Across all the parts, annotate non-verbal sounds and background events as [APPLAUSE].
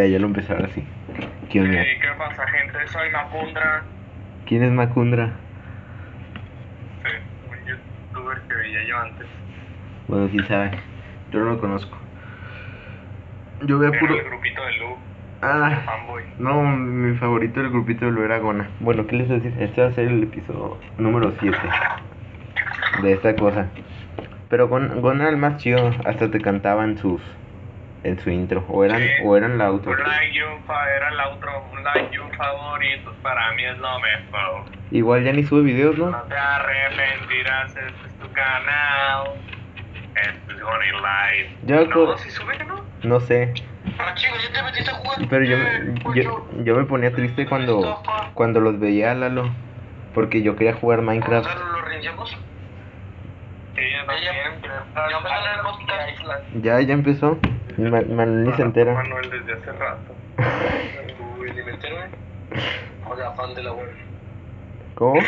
Ya, ya lo empecé ahora sí. ¿Qué onda? ¿qué pasa, gente? Soy Macundra. ¿Quién es Macundra? Sí, un youtuber que veía yo antes. Bueno, quién sabe. Yo no lo conozco. Yo veo puro. el grupito de Lu, Ah, fanboy. no, mi favorito del grupito de lo era Gona. Bueno, ¿qué les voy a decir? Este va a ser el episodio número 7 de esta cosa. Pero Gon- Gona era el más chido. Hasta te cantaban sus. En su intro. O eran, Sí. o eran la outro. Un like y un era el outro. Un like y un favorito para mí es lo mejor. Igual ya ni sube videos, ¿no? No te arrepentirás, este es tu canal. Este es Goni Live. Yo no, si sube, ¿no? No sé. Ah, chico, ya te metiste a jugar. Pero yo, Eh, me- pollo. yo, yo me ponía triste cuando, cuando los veía, Lalo. Porque yo quería jugar Minecraft. ¿Gonzalo lo reiniciamos? Yo también. Ya empezó el podcast. Ya, ya empezó. Ma- Manuel ni se entera. Manuel desde hace rato. [LAUGHS] Hola, fan de la web. ¿Cómo?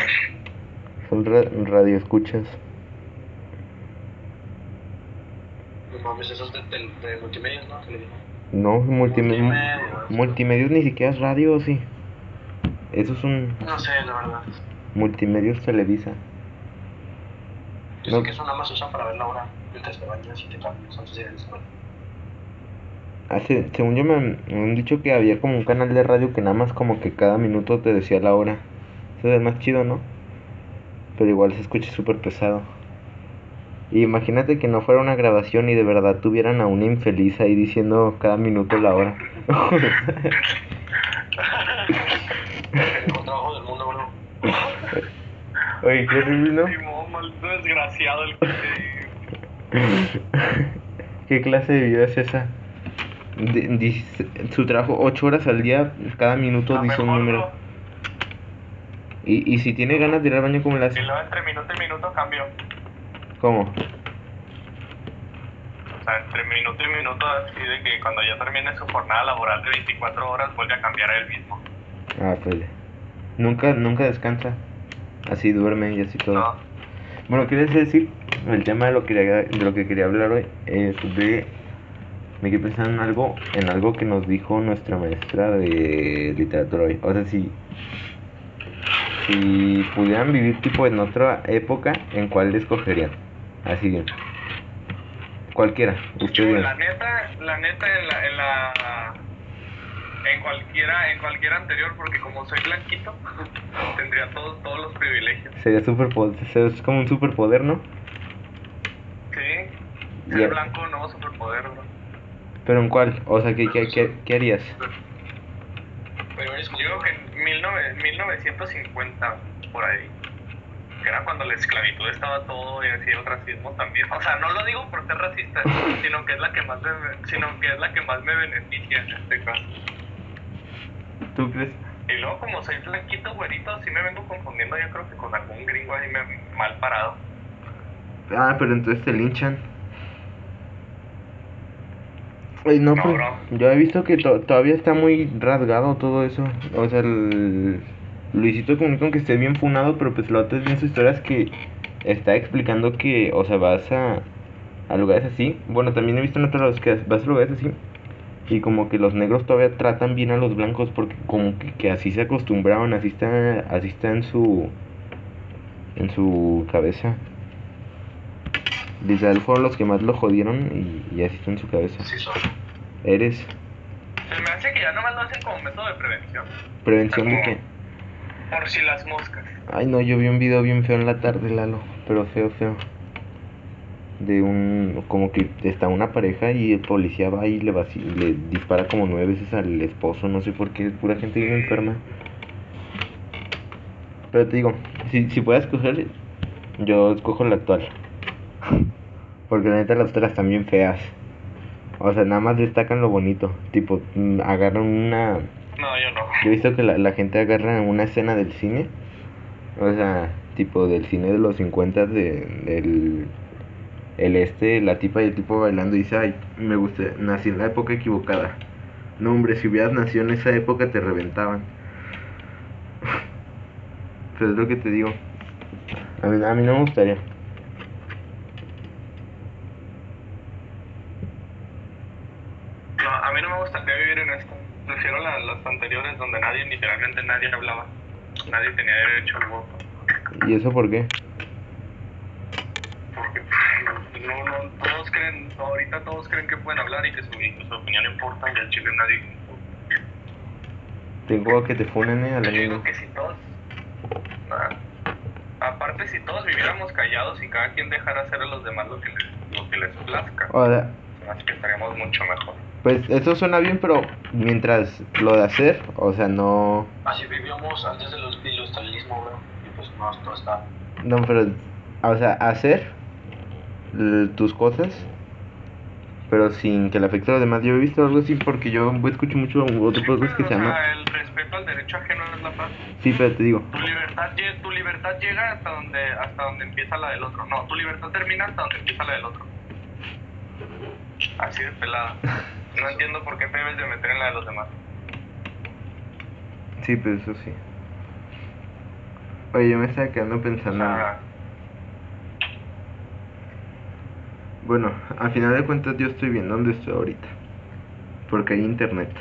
Son ra radio escuchas. No mames, esos de, de, de multimedia, ¿no? No, multimedia. Multimedia. Multimedios ni siquiera es radio, ¿o sí. Eso es un No sé, la verdad. multimedios Televisa. Dicen No. que eso nada más se usa para ver la hora mientras te bañas y te cambias antes de ir a la escuela. Hace, según yo me, me han dicho que había como un canal de radio que nada más como que cada minuto te decía la hora. Eso es más chido, ¿no? Pero igual se escucha súper pesado. Y imagínate que no fuera una grabación y de verdad tuvieran a una infeliz ahí diciendo cada minuto la hora. [LAUGHS] El mejor trabajo del mundo. [LAUGHS] Oye, qué [LAUGHS] horrible, ¿no? Simón, maldito desgraciado el que ¿Qué clase de vida es esa? De- dice- su trabajo 8 horas al día, cada minuto dice un número. Y, y si tiene ganas de ir al baño, ¿cómo le hace? Y luego entre minuto y minuto cambio. ¿Cómo? O sea, entre minuto y minuto así de que cuando ya termine su jornada laboral de 24 horas vuelve a cambiar a él mismo. Ah, pues. Nunca, nunca descansa. Así duerme y así todo. No. Bueno, ¿quieres decir? El tema de lo que de lo que quería hablar hoy es de... Me quedé pensando en algo, en algo que nos dijo nuestra maestra de literatura hoy. O sea, si... Si pudieran vivir tipo en otra época, ¿en cuál escogerían? Así bien. Cualquiera, ustedes. la neta, la neta en la, en la en cualquiera, en cualquiera anterior, porque como soy blanquito, [LAUGHS] tendría todos, todos los privilegios. Sería superpoder, es como un superpoder, ¿no? Sí, ser blanco no superpoder, bro. Pero ¿en cuál? O sea, ¿qué, qué, qué, qué harías? Yo digo que en 19 1950, por ahí. Que era cuando la esclavitud estaba todo y así el racismo también. O sea, no lo digo por ser racista, sino que es la que más me, sino que es la que más me beneficia en este caso. ¿Tú crees? Y luego como soy blanquito, güerito, sí me vengo confundiendo yo creo que con algún gringo ahí me, mal parado. Ah, pero entonces te linchan. Ay, no, No, pues, bro. yo he visto que to- todavía está muy rasgado todo eso. O sea, el Luisito comunica que esté bien funado, pero pues lo otro es bien su historia es que está explicando que, o sea, vas a, a lugares así. Bueno, también he visto en otros lados que vas a lugares así. Y como que los negros todavía tratan bien a los blancos porque como que, que así se acostumbraron, así está, así está en su, en su cabeza. Literal fueron los que más lo jodieron y, y así está en su cabeza. Sí son. Eres Se me hace que ya nomás lo hacen como método de prevención. prevención de que... Por si las moscas. Ay no, yo vi un video bien feo en la tarde, Lalo, pero feo, feo. De un, como que está una pareja y el policía va y le, le dispara como nueve veces al esposo, no sé por qué, pura gente bien enferma. Pero te digo, si, si puedes escoger, yo escojo la actual. Porque la neta las otras están bien feas. O sea, nada más destacan lo bonito. Tipo, mm, agarran una... No, yo no. Yo he visto que la, la gente agarra una escena del cine. O sea, tipo del cine de los 50 de, del... El este, la tipa y el tipo bailando y dice, ay, me gusta, nací en la época equivocada. No, hombre, si hubieras nacido en esa época te reventaban. [LAUGHS] Pero es lo que te digo. A mí, a mí no me gustaría. No, a mí no me gustaría vivir en esto. elecciones donde nadie, literalmente nadie hablaba. Nadie tenía derecho al voto. ¿Y eso por qué? Porque no, no, todos creen, ahorita todos creen que pueden hablar y que su, su opinión importa y al chile nadie. Tengo que te funen eh, a la Yo digo que si todos. Nada. Aparte, si todos viviéramos callados y cada quien dejara hacer a los demás lo que les, lo que les plazca, Ahora, así que estaríamos mucho mejor. pues eso suena bien, pero mientras lo de hacer, o sea, no... Así vivíamos antes del industrialismo, bro. Y pues no, todo está. No, pero, o sea, hacer tus cosas, pero sin que le afecte a los demás. Yo he visto algo así porque yo escucho mucho otro podcast que se llama... el respeto al derecho ajeno es la paz. Sí, pero te digo, Tu libertad, tu libertad llega hasta donde, hasta donde empieza la del otro. No, tu libertad termina hasta donde empieza la del otro. Así de pelada. [LAUGHS] No entiendo por qué te debes de meter en la de los demás. sí, pero eso sí. Oye, yo me estaba quedando O pensando... sea, Bueno, al final de cuentas yo estoy bien donde estoy ahorita. Porque hay internet.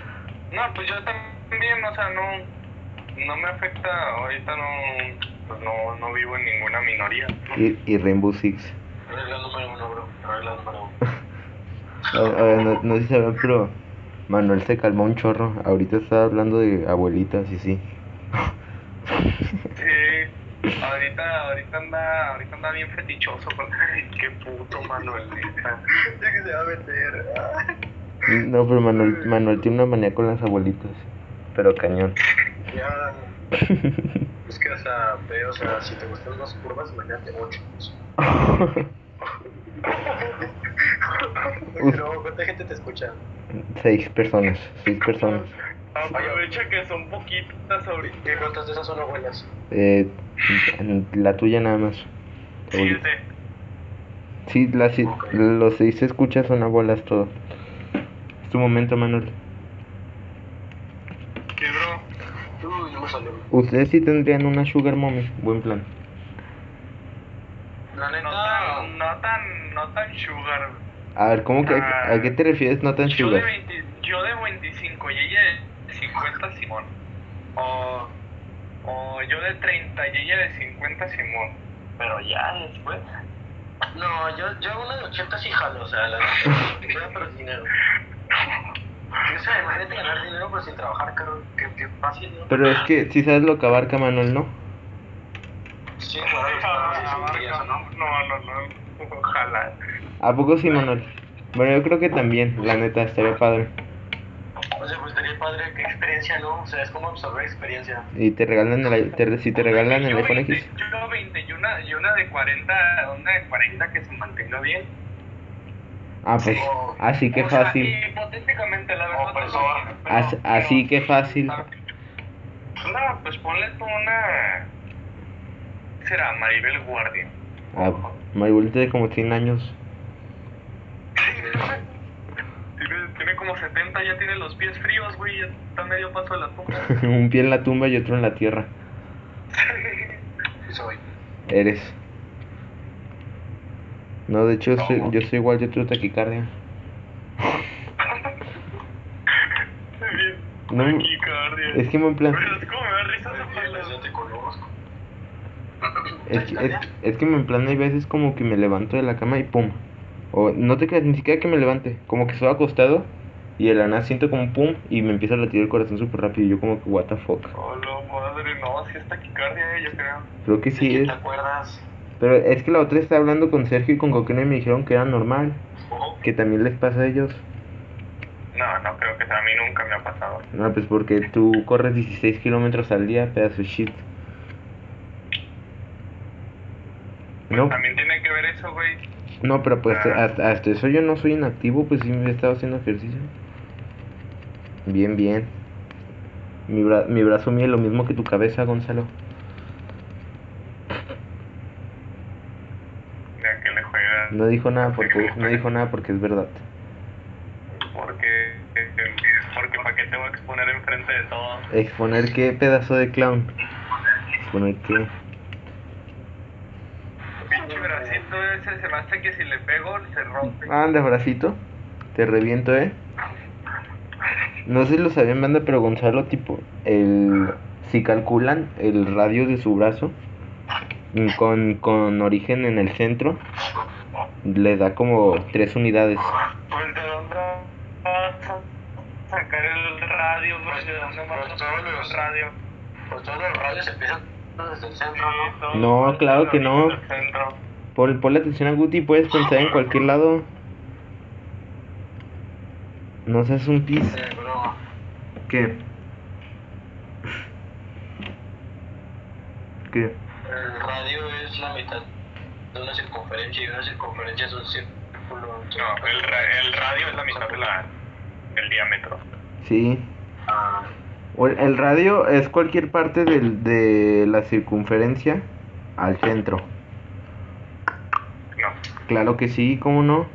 no, pues yo también, o sea, no, no me afecta. Ahorita no, pues no, no vivo en ninguna minoría. Y, y Rainbow Six. Regla número uno, bro. Regla número uno. [LAUGHS] A- a ver, no, no sé si saben, pero Manuel se calmó un chorro. Ahorita está hablando de abuelitas y sí. [LAUGHS] Ahorita, ahorita anda, ahorita anda bien fetichoso con qué puto Manuel. Ya que se va a meter. No, pero Manuel, Manuel tiene una manía con las abuelitas. Pero cañón. Ya. Es que, o sea, ve, o sea, si te gustan las curvas, imagínate ocho. [LAUGHS] Pero, ¿cuánta gente te escucha? seis personas, seis personas. Aprovecha que son poquitas ahorita. ¿Y cuántas de esas son abuelas? Eh, la tuya nada más. Siete. Sí, las, si- los seis se escucha son abuelas todo. Es tu momento, Manuel. Sí, bro. Uy, no me salió. Ustedes sí tendrían una sugar mommy. Buen plan. La No tan, no tan, no tan sugar. A ver, ¿cómo que a, qué te refieres no tan Yo de, sugar? 20, yo de 25 y ella de 50 Simón. O, o yo de 30 y ella de 50 Simón. Pero ya después. No, yo, yo una de 80 sí jalo, o sea, la queda pero sin dinero. O sea, imagínate ganar dinero pero sin trabajar, caro. Qué, qué fácil, ¿no? Pero es que si sabes lo que abarca Manuel, ¿no? Sí, claro, claro, sí, sí, sí, eso, no, ¿no? no, no, no. Ojalá. ¿A poco sí, Manuel? Bueno, yo creo que también, la neta, estaría padre. O sea, pues estaría padre, qué experiencia, ¿no? O sea, es como absorber experiencia. Y te regalan el, te- si te regalan el Yo iPhone 20, X. Yo 20 y una, y una de 40, una de 40 que se mantenga bien. Ah, pues, así que O sea, fácil. hipotéticamente, la verdad. Pero no pero- As- así que fácil. No, pues ponle tú una. ¿qué será? Maribel Guardia. Ah, Maribel tiene como 100 años. Tiene, tiene como 70, ya tiene los pies fríos, güey. Ya está medio paso de la tumba. [LAUGHS] Un pie en la tumba y otro en la tierra. Soy. Eres. No, de hecho, soy- yo soy igual, yo tengo taquicardia. Bien. [LAUGHS] No, Taquicardia. es que en plan, Pero es como me da risa esa te conozco. es, que- es, es que en plan hay veces como que me levanto de la cama y pum. O no te creas, ni siquiera que me levante, como que estoy acostado y de la nada siento como pum y me empieza a latir el corazón súper rápido y yo como que what the fuck. Oh, la madre, no, si es taquicardia, eh, yo creo. Creo que sí ¿Te es. acuerdas? Pero es que la otra estaba hablando con Sergio y con Coqueno y me dijeron que era normal, Ojo. que también les pasa a ellos. No, no creo que sea, a mí nunca me ha pasado. No, pues porque tú corres 16 kilómetros al día, pedazo de shit. No, También tiene que ver eso, güey. No, pero pues Ah. hasta, hasta eso yo no soy inactivo, pues sí me he estado haciendo ejercicio. Bien, bien. Mi, bra- mi brazo mide lo mismo que tu cabeza, Gonzalo. Ya que le juega. No dijo nada porque no dijo nada porque es verdad. Porque. Porque para qué te voy a exponer enfrente de todo. Exponer qué pedazo de clown. Exponer qué. Pinche bracito ese se me hace que si le pego se rompe. Anda, bracito. Te reviento, eh. No sé si lo sabían, banda, pero Gonzalo, tipo, el, si calculan el radio de su brazo mm, con, con origen en el centro, le da como tres unidades. Pues de dónde vas a sacar el radio, bro? ¿De dónde vas a Pues sacar todos el los- radio? Pues todos los radios empiezan desde el centro, ¿no? claro que no. Pon, ponle atención a Guti, puedes pensar en cualquier lado. No seas un pis. ¿Qué? ¿Qué? el radio es la mitad de una circunferencia y una circunferencia es un círculo. No, el, ra- el radio es la mitad de la, del diámetro. Sí. Ah, El el radio es cualquier parte del, de la circunferencia al centro. No. Claro que sí, ¿cómo no?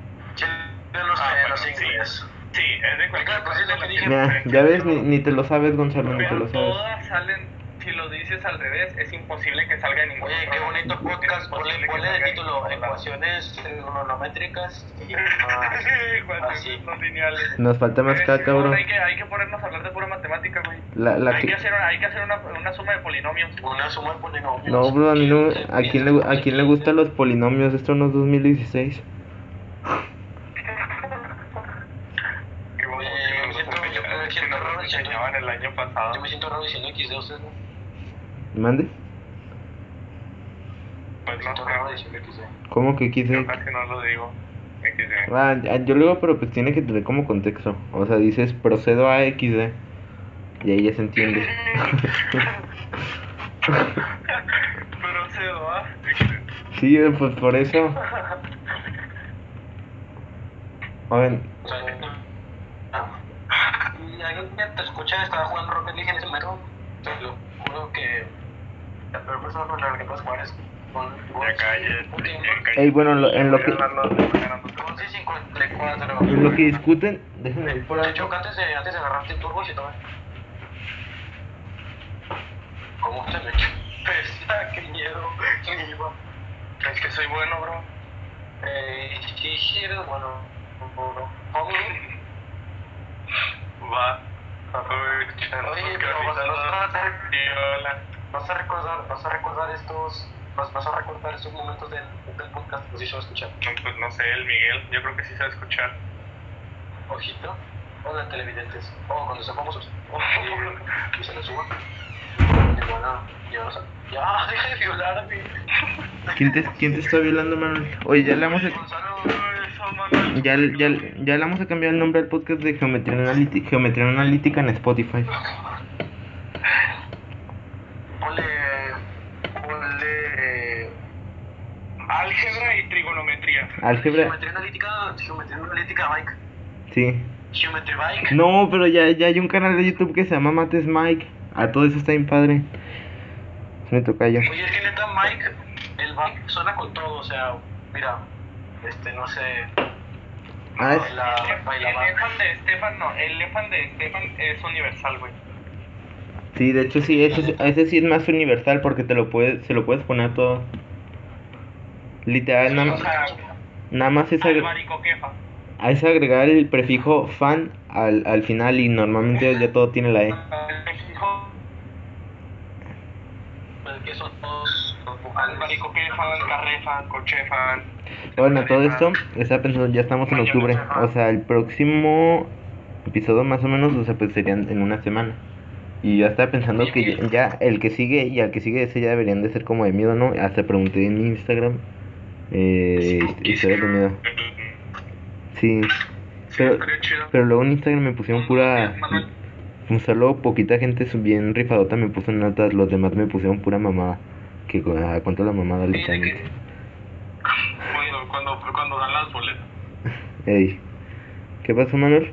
Ya, ya ves, ni, ni te lo sabes, Gonzalo, ni te lo sabes. todas salen, si lo dices al revés, es imposible que salga en ningún Oye, qué bonito podcast. Es Ponle, ponle de título ecuaciones trigonométricas y [LAUGHS] más Ecuaciones así. no lineales. Nos falta más Eh, caca, bro. Hay que, hay que ponernos a hablar de pura matemática, güey. La, la hay, que- que hacer, hay que hacer una, una suma de polinomios. Una suma de polinomios. No, bro, a mí no. ¿A quién le, a quién le gustan los polinomios? Esto no es 2016. Que vamos, Oye, que me siento- yo me siento raro diciendo- enseñaban el año pasado. Yo me siento raro diciendo X de ustedes, ¿no? ¿Mande? Pues no, siento raro no, diciendo X de. ¿Cómo que quise? yo casi no lo digo. XD. Ah, ya- yo luego, pero pues tiene que tener como contexto. O sea, dices procedo a XD. Y ahí ya se entiende. Pero se va. sí, eh, pues por eso. Oigan, alguien que te escucha estaba jugando Rocket League en ese momento. Te lo juro que la peor persona con la que puedes jugar es con Ya calle. Ey, bueno, lo- en lo que- Con 54. en lo que discuten, déjenme ir por De ahí. hecho, antes de, antes de agarrarte el turbo y todo. ¿Cómo se me echó? [LAUGHS] Pesa, qué miedo. Iba. Es que soy bueno, bro. Eh, sí, sí, eres bueno. Va. Oye, pero vas- a no- hacer- Viola. Vas a recordar, vas a recordar estos, vas, vas a recordar estos momentos del, del podcast, pues sí se va a escuchar. No, Pues no sé, el Miguel, yo creo que sí sabe escuchar. Ojito, hola televidentes, o cuando sean famosos, y, y se les suba. Y bueno, ya no sé. Ya, [LAUGHS] deja de violarme. ¿Quién te, ¿Quién te está violando, Manuel? Oye, ya le vamos a... Ya, ya, ya le vamos a cambiar el nombre al podcast de Geometría Analítica, Geometría Analítica en Spotify. [LAUGHS] Álgebra y trigonometría. Álgebra. geometría analítica, geometría analítica bike, Sí. geometría bike. No, pero ya, ya hay un canal de YouTube que se llama Mates Mike. A todo eso está bien padre. Me toca yo. Oye, es que neta Mike, el bike suena con todo, o sea, mira, este, no sé, Ah, es- la, El baila elefant de Estefan, no, el elefant de Estefan es universal, güey. Sí, de hecho sí, ese, ese sí es más universal porque te lo puedes, se lo puedes poner a todo. Literal, nada, O sea, nada más es, agre- es agregar el prefijo fan al, al final y normalmente ya todo tiene la E. Bueno, todo esto, estaba pensando, ya estamos en octubre. O sea, el próximo episodio más o menos, o sea, pues serían en una semana. Y yo estaba pensando que ya, ya el que sigue y al que sigue ese ya deberían de ser como de miedo, ¿no? Hasta pregunté en mi Instagram. Eh, historias de miedo. Sí. Pero, pero luego en Instagram me pusieron pura... Un solo poquita gente bien rifadota me puso en notas, los demás me pusieron pura mamada. Que ah, cuánto la mamada Sí, literalmente. Cuando, cuando, cuando dan las boletas. [LAUGHS] Ey. ¿Qué pasó, Manuel?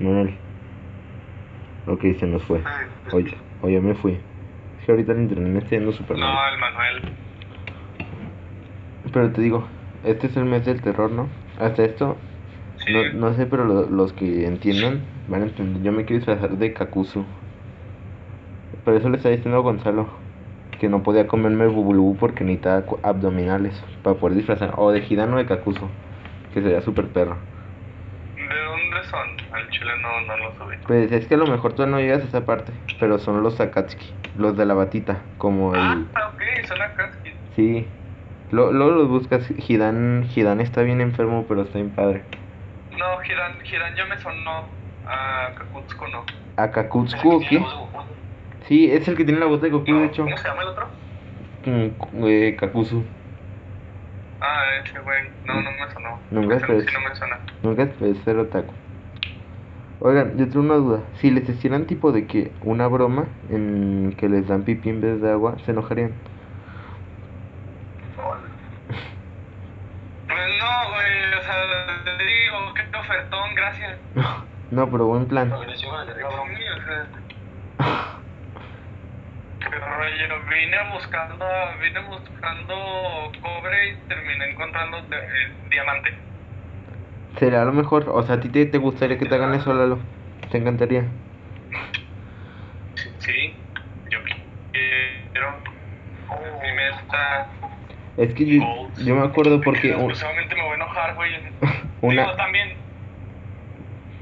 Manuel. Ok, se nos fue. Oye, oye, me fui. Que ahorita el internet me está yendo súper mal. No, el Manuel. Pero te digo, este es el mes del terror, ¿no? Hasta esto, Sí. no, no sé, pero lo- los que entiendan van a entender. Yo me quiero disfrazar de Kakuzu. Pero eso le está diciendo a Gonzalo. Que no podía comerme el bubulubú porque necesitaba abdominales para poder disfrazar. O de Hidano de Kakuzu. Que sería súper perro. Al chile no, no lo subí. Pues es que a lo mejor tú no llegas a esa parte, pero son los Akatsuki, los de la batita, como el... Ah, ok, son Akatsuki. Sí. Lo- Luego los buscas, Hidan, Hidan está bien enfermo, pero está bien padre. No, Hidan, Hidan ya me sonó. A Kakutsuko no. Akakutsuku, ¿qué? Sí, es el que tiene la voz de Goku, No, de hecho. ¿Cómo se llama el otro? Mm, eh, Kakuzu. Ah, ese güey. No, no me sonó. Nunca sí no me suena. Nunca esperé ser otaku. Oigan, yo tengo una duda. Si les hicieran tipo de que una broma en que les dan pipí en vez de agua, ¿se enojarían? [LAUGHS] Pues no, güey, o sea, te digo, qué ofertón, gracias. [LAUGHS] No, pero buen plan. Arriba, [LAUGHS] bro. Sí, o sea. Qué rollo, vine buscando, vine buscando cobre y terminé encontrando de- eh, diamante. Sería lo mejor. O sea, ¿a ti te, te gustaría que te hagan eso, Lalo? ¿Te encantaría? Sí, yo quiero. Sí me está. Es que yo, yo me acuerdo porque un- me voy a enojar, güey. [LAUGHS] Una- Digo, también.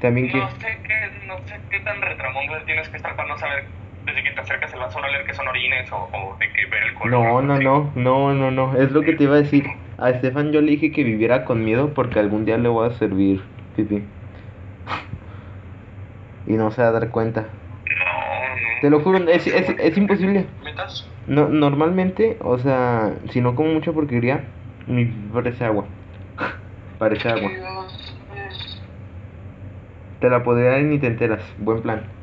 también que... No sé qué, no sé qué tan retramundo tienes que estar para no saber desde que te acercas el vaso a leer que son orines o, o de que ver el color. No, no, no, no, no, no, es lo que te iba a decir. A Estefan yo le dije que viviera con miedo porque algún día le voy a servir pipí. Y no se va a dar cuenta. No, no. Te lo juro, es, es, es imposible. ¿Metas? No, normalmente, o sea, si no como mucha porquería, pipí parece agua. [LAUGHS] parece agua. Te la podría dar y ni te enteras. Buen plan.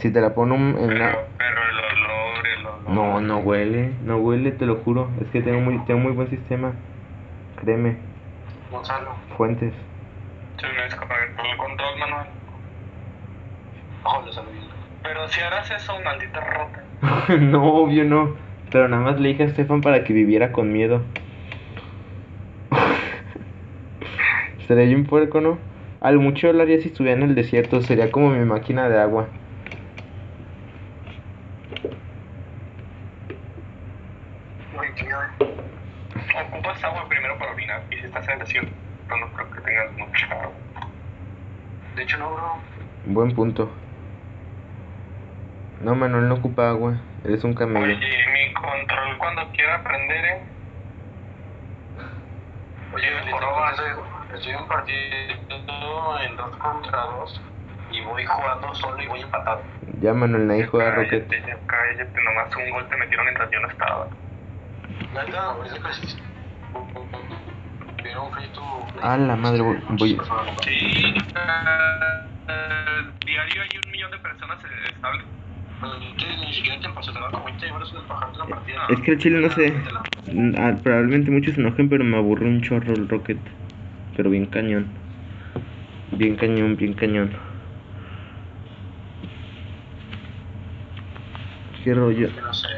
Si te la pongo en una... Pero, pero el olor, el olor. No, no huele, no huele, te lo juro. Es que tengo muy, tengo muy buen sistema. Créeme, Gonzalo. fuentes. Se me el control manual. Ojo, lo saludé. Pero si harás eso, maldita rota. [LAUGHS] no, obvio no. Pero nada más le dije a Estefan para que viviera con miedo. [LAUGHS] Sería yo un puerco, ¿no? Al mucho lo haría si estuviera en el desierto. Sería como mi máquina de agua. Muy tío. Ocupas agua primero para orinar. Y si estás en lesión, no, no creo que tengas mucha agua. De hecho, no, bro. Buen punto. No, Manuel no ocupa agua. Eres un camello. Oye, mi control cuando quiera aprender, ¿eh? Oye, joroba. estoy, estoy en un partido en 2 contra 2 y voy jugando solo y voy empatado. Ya, Manuel, nadie juega Rocket. Cállate, ya cállate, nomás un gol te metieron mientras yo no estaba. A la madre, voy- voy- Sí, eh, diario hay un millón de personas estables. Pero que ni siquiera te pasó, te va como 20 euros en bajarte la partida. Es que el chile no sé. Ah, probablemente muchos se enojen, pero me aburre un chorro el Rocket. Pero bien cañón. Bien cañón, bien cañón. Qué rollo. Que no sé.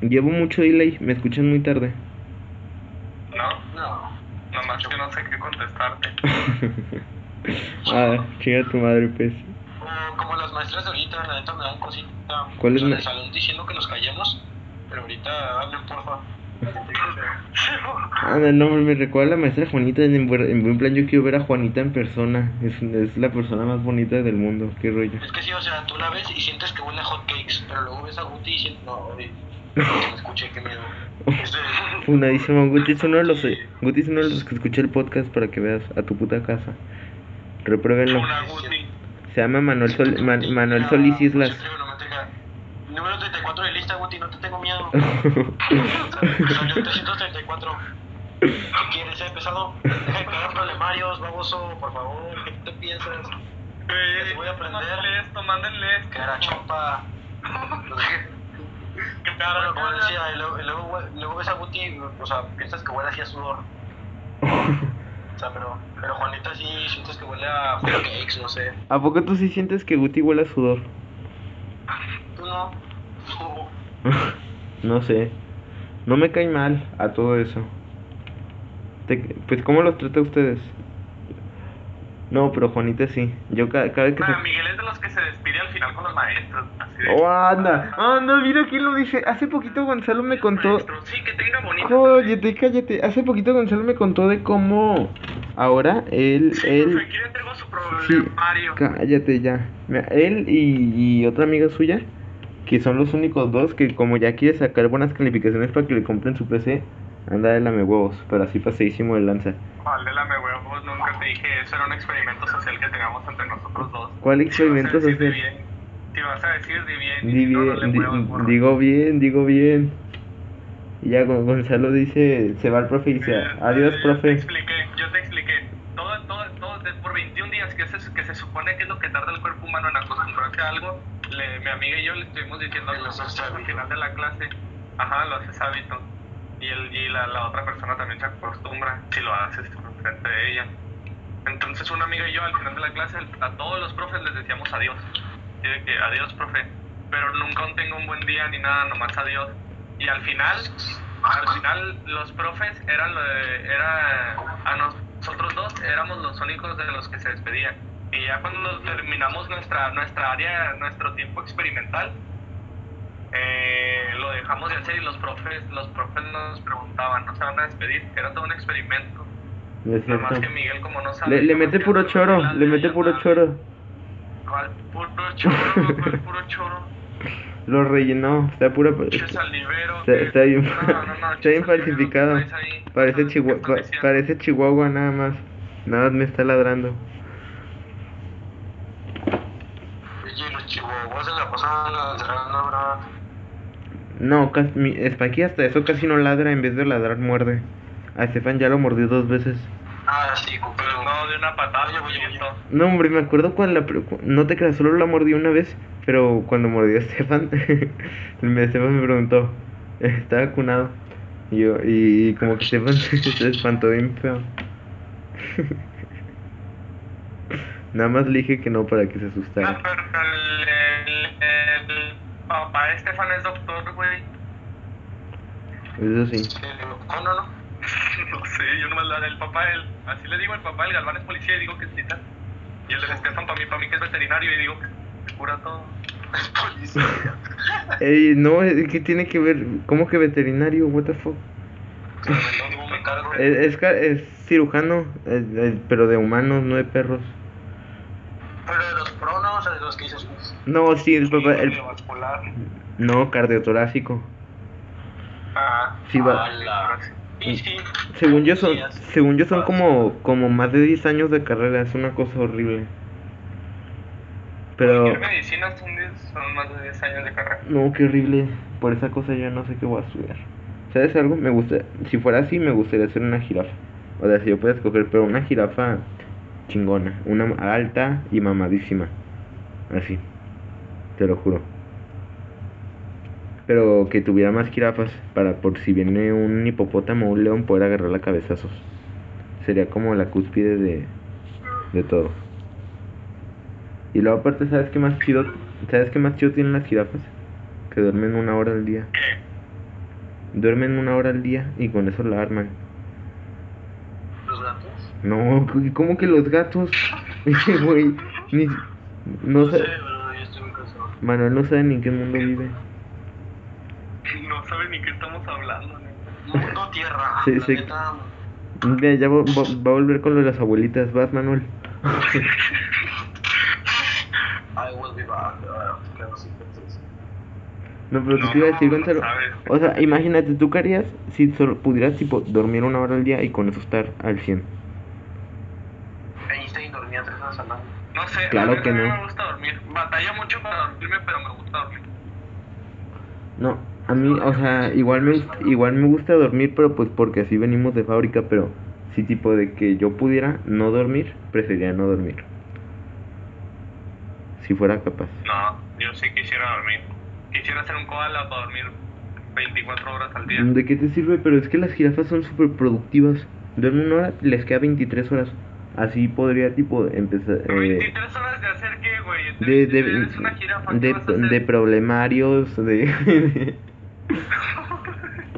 Llevo mucho delay, me escuchan muy tarde. ¿No? No. Nomás que no sé qué contestarte. [LAUGHS] ah, chinga tu madre, pues. O como las maestras de ahorita, la neta me dan cosita. ¿Cuál es el salón diciendo que nos callemos, pero ahorita hablen, porfa. [LAUGHS] Ah, no, me recuerda a la maestra Juanita. En, buen- en buen plan, yo quiero ver a Juanita en persona. Es, es la persona más bonita del mundo. Qué rollo. Es que sí, o sea, tú la ves y sientes que huele a hot cakes, pero luego ves a Guti y sientes, no, escuché, qué miedo. [LAUGHS] Funadísimo. Guti es uno de los, Guti es uno de los que escuché el podcast para que veas a tu puta casa. Repruébenlo. Se llama Manuel, Sol, Man- Manuel Solís Islas. Número 34 de lista, Guti, no te tengo miedo. [LAUGHS] Salió 334. ¿Qué quieres, eh, pesado? Deja de cagar problemarios, baboso, por favor, ¿qué te piensas? Les voy a aprender. Mándenle esto, mándenle esto. Que [LAUGHS] Claro, como decía, y luego, y luego, luego ves a Guti, o sea, piensas que huele así a sudor. [LAUGHS] O sea, pero, pero Juanita sí sientes que huele a hot cakes, no sé. ¿A poco tú sí sientes que Guti huele a sudor? Tú no. [LAUGHS] No sé. No me cae mal a todo eso. Te- pues, ¿cómo los trata a ustedes? No, pero Juanita sí. Yo ca- cada vez que... se- Miguel es de los que se despide al final con los maestros. Así de, Oh, anda, anda, mira quién lo dice. Hace poquito Gonzalo me contó... Maestro, Sí, que tenga bonito. Cállate, cállate. Hace poquito Gonzalo me contó de cómo ahora él, Sí, él, su sí, cállate ya. Mira, él y, y otra amiga suya, que son los únicos dos que como ya quiere sacar buenas calificaciones para que le compren su PC, anda de lame huevos, pero así pasadísimo de lanza. Vale, la me huevos, nunca te dije eso, era un experimento social que teníamos entre nosotros dos. ¿Cuál experimento social? bien, Si vas a decir di bien, Di si no, no bien, di- digo bien, digo bien. Y ya Gon- Gonzalo dice, se va el profe y dice, Eh, adiós eh, Yo te profe. expliqué, yo te expliqué. Todo, todo, todo, de- por 21 días que se, que se supone que es lo que tarda el cuerpo humano en acostumbrarse a algo, le, mi amiga y yo le estuvimos diciendo al final de la clase, ajá, lo haces hábito. Y, el, y la, la otra persona también se acostumbra si lo haces frente de ella. Entonces una amiga y yo al final de la clase a todos los profes les decíamos adiós. Y de que adiós profe, pero nunca un tengo un buen día ni nada, nomás adiós. Y al final, al final los profes eran era a nosotros dos éramos los únicos de los que se despedían. Y ya cuando terminamos nuestra nuestra área, nuestro tiempo experimental, eh, lo dejamos de hacer y los profes los profes nos preguntaban, ¿no se van a despedir? Era todo un experimento. No es Nada más cierto. que Miguel como no sabe... Le, mete puro choro, le mete puro choro. ¿Cuál puro choro? [LAUGHS] ¿Cuál puro choro? Lo rellenó, está pura... Che salivero. Está, que- está bien, No, no, no, [LAUGHS] está bien falsificado. Parece, ¿Qué chihua- estás pa- diciendo? parece Chihuahua nada más. Nada más me está ladrando. Oye, los chihuahuas se la pasan ladrando, bro. No, casi, mi, Spanky hasta eso casi no ladra, en vez de ladrar muerde. A Estefan ya lo mordió dos veces. Ah, sí, Pero pero no, de una patada, oye. pollito. No, hombre, me acuerdo cuando la... No te creas, solo la mordió una vez, pero cuando mordió a Estefan, [LAUGHS] me- Estefan me preguntó, ¿está vacunado? Y yo, y, como que Estefan [LAUGHS] se espantó bien feo. [LAUGHS] Nada más le dije que no para que se No, asustara. pero el, el, el papá de Estefan es doctor, güey. Eso sí. ¿Cómo no, no? [LAUGHS] No sé, yo nomás la del papá, el, así le digo al papá, el Galván es policía y digo que es militar. Y el del Estefan para mí, para mí que es veterinario y digo que cura todo. Es [LAUGHS] policía. [LAUGHS] Ey, no, que tiene que ver, ¿cómo que veterinario? What the fuck? No me cargo. Es, es, ca- es cirujano, pero de humanos, no de perros. Pero de los pronos, o de los que dices, No, sí, el papá, el. No, cardiotorácico. Ah, Sí, va. Sí, sí. Según yo son, según yo son como, como más de 10 años de carrera, es una cosa horrible. Pero, Cualquier medicina son, 10 son más de 10 años de carrera. no, qué horrible. Por esa cosa yo no sé qué voy a estudiar. ¿Sabes algo? Me gusta, si fuera así, me gustaría ser una jirafa. O sea, si yo pudiera escoger, pero una jirafa chingona, una alta y mamadísima. Así, te lo juro. Pero que tuviera más jirafas para por si viene un hipopótamo o un león poder agarrar a cabezazos. Sería como la cúspide de, de todo. Y luego aparte, ¿sabes qué más chido? ¿Sabes qué más chido tienen las jirafas? Que duermen una hora al día. ¿Qué? Duermen una hora al día y con eso la arman. Los gatos. No, ¿cómo que los gatos? [LAUGHS] Güey, no No sé, sabe, pero yo estoy muy cansado. Manuel no sabe ni en qué mundo vive. No sabe ni qué estamos hablando. Mundo tierra. Sí, sí. Mira, ya va, va- va a volver con lo de las abuelitas, vas Manuel. I will be back. Claro, sí, entonces. No, pero No, te iba a decir, Gonzalo. O sea, imagínate, ¿tú qué harías si solo pudieras, tipo, dormir una hora al día y con eso estar al 100? Einstein dormía tres horas al año. No sé, Claro a mí que a mí no. me gusta dormir. Batallo mucho para dormirme, pero me gusta dormir. No, a mí, o sea, igual me, igual me gusta dormir, pero pues porque así venimos de fábrica, pero sí tipo de que yo pudiera no dormir, preferiría no dormir. Si fuera capaz. No, yo sí quisiera dormir. Quisiera ser un koala para dormir 24 horas al día. ¿De qué te sirve? Pero es que las jirafas son súper productivas. Duermen una hora, les queda 23 horas. Así podría tipo empezar... Eh, 23 horas de hacer qué, güey. de, de, una jirafa, ¿qué de, hacer? de problemarios, de... [LAUGHS]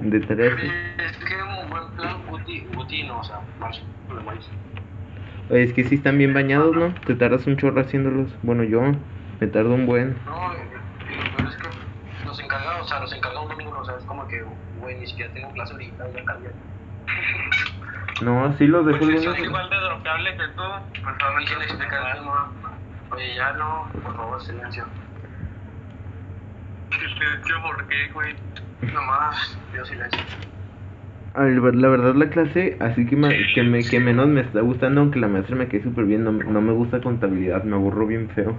de tareas... Es que un buen plan, Guti, Guti no, o sea, más. Oye, es que sí están bien bañados, ¿no? Te tardas un chorro haciéndolos. Bueno, yo me tardo un buen. No, y lo peor es que nos encarga, o sea, nos encarga un domingo, o sea, es como que, güey, ni siquiera tengo clase ahorita, ya cambié. No, sí los dejó Pues si son igual de dropeable que tú, pues Me solamente quieren explicar el tema. Oye, ya no, por favor, silencio. Silencio, ¿por qué, güey? Nomás, pido silencio. A ver, La verdad la clase, así que, me, que, me, que menos me está gustando, aunque la maestra me quede súper bien, no, me- no me gusta contabilidad, me aburro bien feo.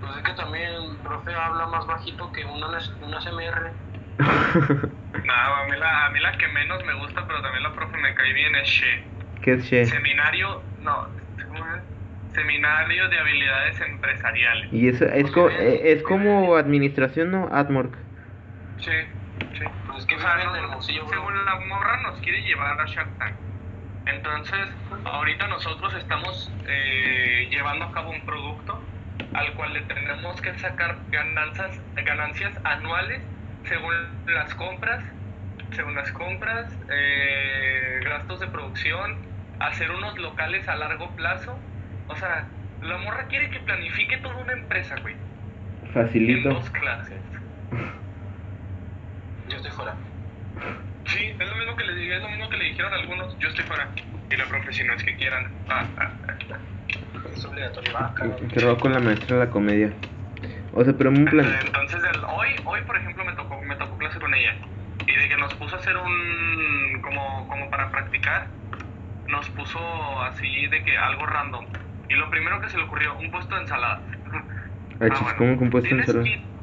Pues es que también el profe habla más bajito que una, una CMR. [LAUGHS] No, a mí, la, a mí la que menos me gusta, pero también la profe me cae bien es She. ¿Qué es She? Seminario, no, ¿cómo es? Seminario de habilidades empresariales. Y eso es, co- eh, es como administración, ¿no? Admork. Sí, sí. Pues es que O sea, no- según la morra nos quiere llevar a Shark Tank. Entonces, ahorita nosotros estamos eh, llevando a cabo un producto al cual le tenemos que sacar ganancias, ganancias anuales según las compras, según las compras, eh, gastos de producción, hacer unos locales a largo plazo. O sea, la morra quiere que planifique toda una empresa, güey, en Facilito. dos clases. Yo estoy fuera. Sí, es lo mismo que le dije, es lo mismo que le dijeron algunos, yo estoy fuera. Y la profe, si no es que quieran. Ah, ah, ah. Es obligatorio. Robo con la maestra de la comedia. O sea, pero un plan. Entonces, el- hoy, hoy, por ejemplo, me tocó, me tocó clase con ella. Y de que nos puso a hacer un. como, como para practicar, nos puso así de que algo random. Y lo primero que se le ocurrió, un puesto de ensalada. Ah, chis, ¿cómo que un puesto de Tienes ensalada? que-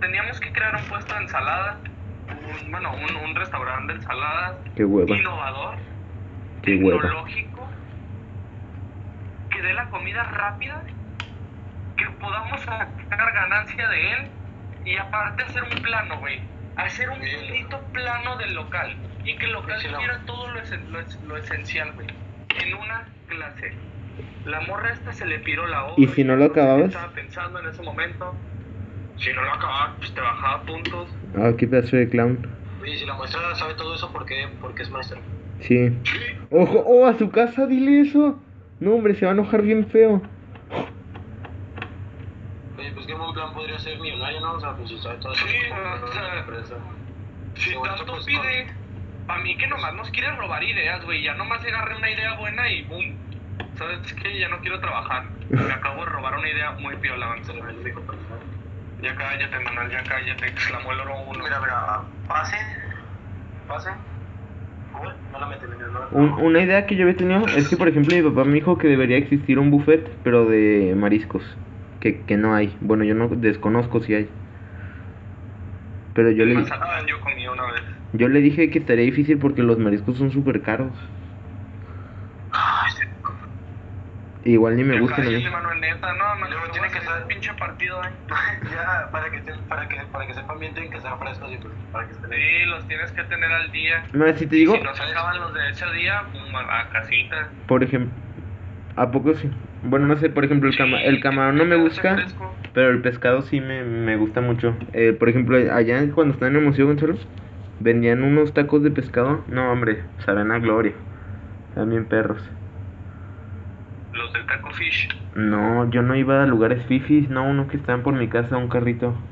Teníamos que crear un puesto de ensalada, un- bueno, un, un restaurante de ensalada Qué hueva. innovador, Qué hueva. tecnológico, que dé la comida rápida, que podamos sacar ganancia de él y aparte hacer un plano, güey. Hacer un bonito plano del local y que el local tuviera todo lo, esen- lo es- lo esencial, güey. En una clase. La morra esta se le piró la obra. ¿Y si no lo acababas? Estaba pensando en ese momento. Si no lo acababa, pues te bajaba puntos. Ah, qué pedazo de clown. Oye, si la maestra sabe todo eso, ¿por qué? Porque es maestra. Sí. Ojo, oh, a su casa, dile eso. No, hombre, se va a enojar bien feo. Oye, pues qué buen plan podría ser millonario, ¿no? O sea, pues si sabe todo eso. Sí, ¿cómo o sea, empresa? Si tanto pues, pide, para mí que nomás nos quiere robar ideas, güey. Ya nomás agarré una idea buena y boom. ¿Sabes qué? Ya no quiero trabajar. Me acabo de robar una idea muy piola, Se Manuel. me lo dijo personal. Ya cállate, Manuel, ya cállate, exclamó el oro uno. Mira, mira, pase. Pase. Uy, no la meten, no la Un- una idea que yo había tenido es que, por ejemplo, mi papá me dijo que debería existir un buffet, pero de mariscos. Que, que no hay. Bueno, yo no desconozco si hay. Pero yo le, yo comí una vez. yo le dije que estaría difícil porque los mariscos son súper caros. Ay, sí. Igual ni me Ya gustan a mí. cállate, Manuel, neta, no, Manuel, Luego no tiene que ser- un pinche partido, eh. [LAUGHS] ya, para que, para, que, para que sepan bien, tienen que estar frescos y pues, para que estén Sí, los tienes que tener al día. Mira, si te digo, Si no se acaban los de ese día, pum, a casita. por ejemplo, ¿a poco sí? Bueno, no sé, por ejemplo, el, cama, el camarón no me gusta, pero el pescado sí me, me gusta mucho. Eh, por ejemplo, allá cuando estaba en el Museo Gonzalo, vendían unos tacos de pescado. No, hombre, saben a gloria. También perros. Los del Taco Fish. No, yo no iba a lugares fifis, no, uno que estaban por mi casa, un carrito. [LAUGHS]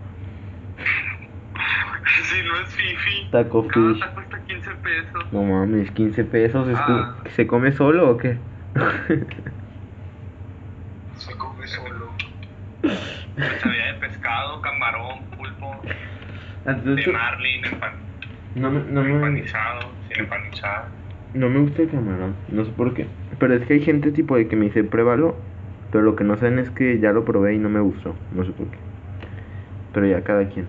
Si no es Fifi. Taco Cada Fish. taco cuesta 15 pesos. No mames, 15 pesos, ¿es Ah. ¿se come solo o qué? [LAUGHS] Se come solo. Sabía de pescado, camarón, pulpo, de Entonces, marlin, empan no, me- no, me, empanizado, sin empanizado. No me gusta el camarón, no sé por qué. Pero es que hay gente tipo de que me dice, pruébalo, pero lo que no saben es que ya lo probé y no me gustó, no sé por qué. Pero ya cada quien.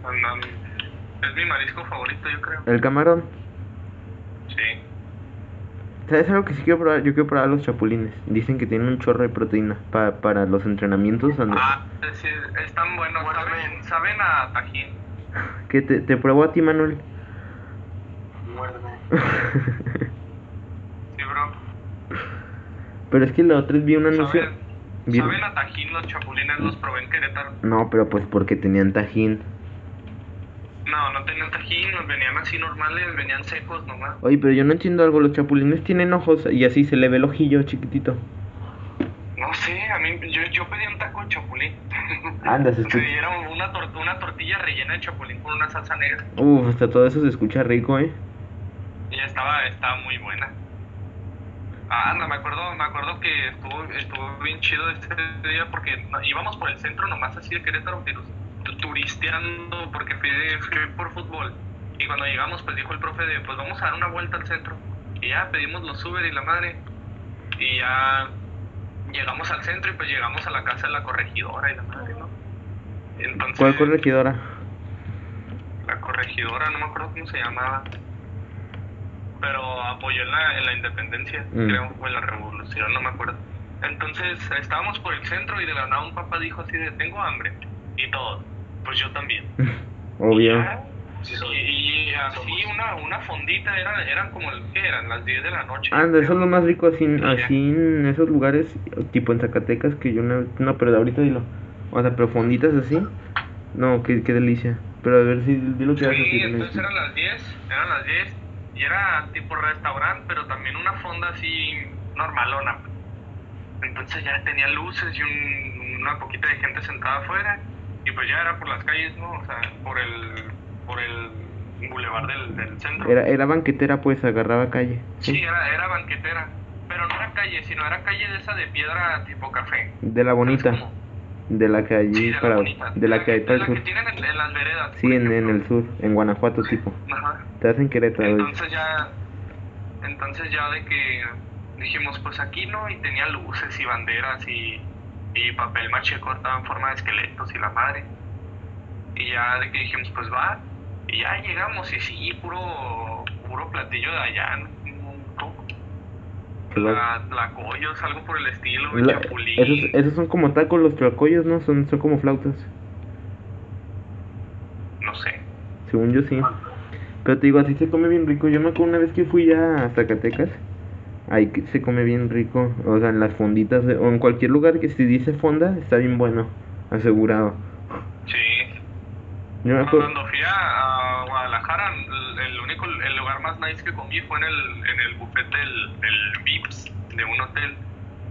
Es mi marisco favorito, yo creo. El camarón, Sí. ¿sabes algo que sí quiero probar? Yo quiero probar los chapulines. Dicen que tienen un chorro de proteína pa- para los entrenamientos. Ando. Ah, sí, están buenos, saben, saben a tajín. [LAUGHS] ¿Qué te, te pruebo a ti, Manuel? Muérdeme. [LAUGHS] Pero es que la otra vez vi un anuncio. Saben, vi- saben a tajín los chapulines, los probé en Querétaro. No, pero pues porque tenían tajín. No, no tenían tajín, venían así normales, venían secos nomás. Oye, pero yo no entiendo algo. Los chapulines tienen ojos y así se le ve el ojillo chiquitito. No sé, a mí, yo, yo pedí un taco de chapulín. Anda, se [LAUGHS] Me escucha. dieron una, tor- una tortilla rellena de chapulín con una salsa negra. Uf, hasta todo eso se escucha rico, ¿eh? Y estaba, estaba muy buena. Ah, no, me acuerdo, me acuerdo que estuvo, estuvo bien chido este día porque íbamos por el centro nomás así de Querétaro, turisteando porque fui, de- fui por fútbol. Y cuando llegamos, pues dijo el profe de, pues vamos a dar una vuelta al centro. Y ya pedimos los Uber y la madre. Y ya llegamos al centro y pues llegamos a la casa de la corregidora y la madre, ¿no? Entonces, ¿Cuál corregidora? la corregidora, no me acuerdo cómo se llamaba. Pero apoyó en la, en la independencia, Mm. creo, o en la revolución, no me acuerdo. Entonces estábamos por el centro y de la nada un papá dijo así de, tengo hambre. Y todos, pues yo también. [LAUGHS] Obvio. Y, y así una, una fondita, era, eran como, ¿qué eran? Las 10 de la noche. Anda, eso es lo más rico así, así en esos lugares, tipo en Zacatecas, que yo no, no, pero ahorita dilo. O sea, pero fonditas así. No, qué, qué delicia. Pero a ver si dilo que vas a Sí, entonces eran las 10, eran las 10 y era tipo restaurante, pero también una fonda así normalona. Entonces ya tenía luces y un- una poquita de gente sentada afuera y pues ya era por las calles, ¿no? O sea, por el por el bulevar del, del centro. Era, era banquetera, pues, agarraba calle. Sí, era, era banquetera, pero no era calle, sino era calle de esa de piedra tipo café. De la bonita. De la que allí Sí, de la para. bonita. De la que hay para el sur. que tienen en, en las veredas. Sí, en, en el sur, en Guanajuato, tipo. Ajá. Te hacen Querétaro. Entonces ya, entonces ya de que dijimos, pues aquí no, y tenía luces y banderas y, y papel maché cortado en forma de esqueletos y la madre. Y ya de que dijimos, pues va, y ya llegamos, y sí, puro, puro platillo de allá, ¿no? Tlacoyos, algo por el estilo, La- chapulín. esos, esos son como tacos, los tlacoyos, ¿no? Son, son como flautas. No sé. Según yo sí. Pero te digo, así se come bien rico. Yo me acuerdo una vez que fui ya a Zacatecas. Ahí que se come bien rico. O sea, en las fonditas. de- o en cualquier lugar que se dice fonda, está bien bueno. Asegurado. Sí. Yo me acuerdo. Cuando fui a Guadalajara, el, lugar más nice que comí fue en el, en el buffet del, del Vips, de un hotel.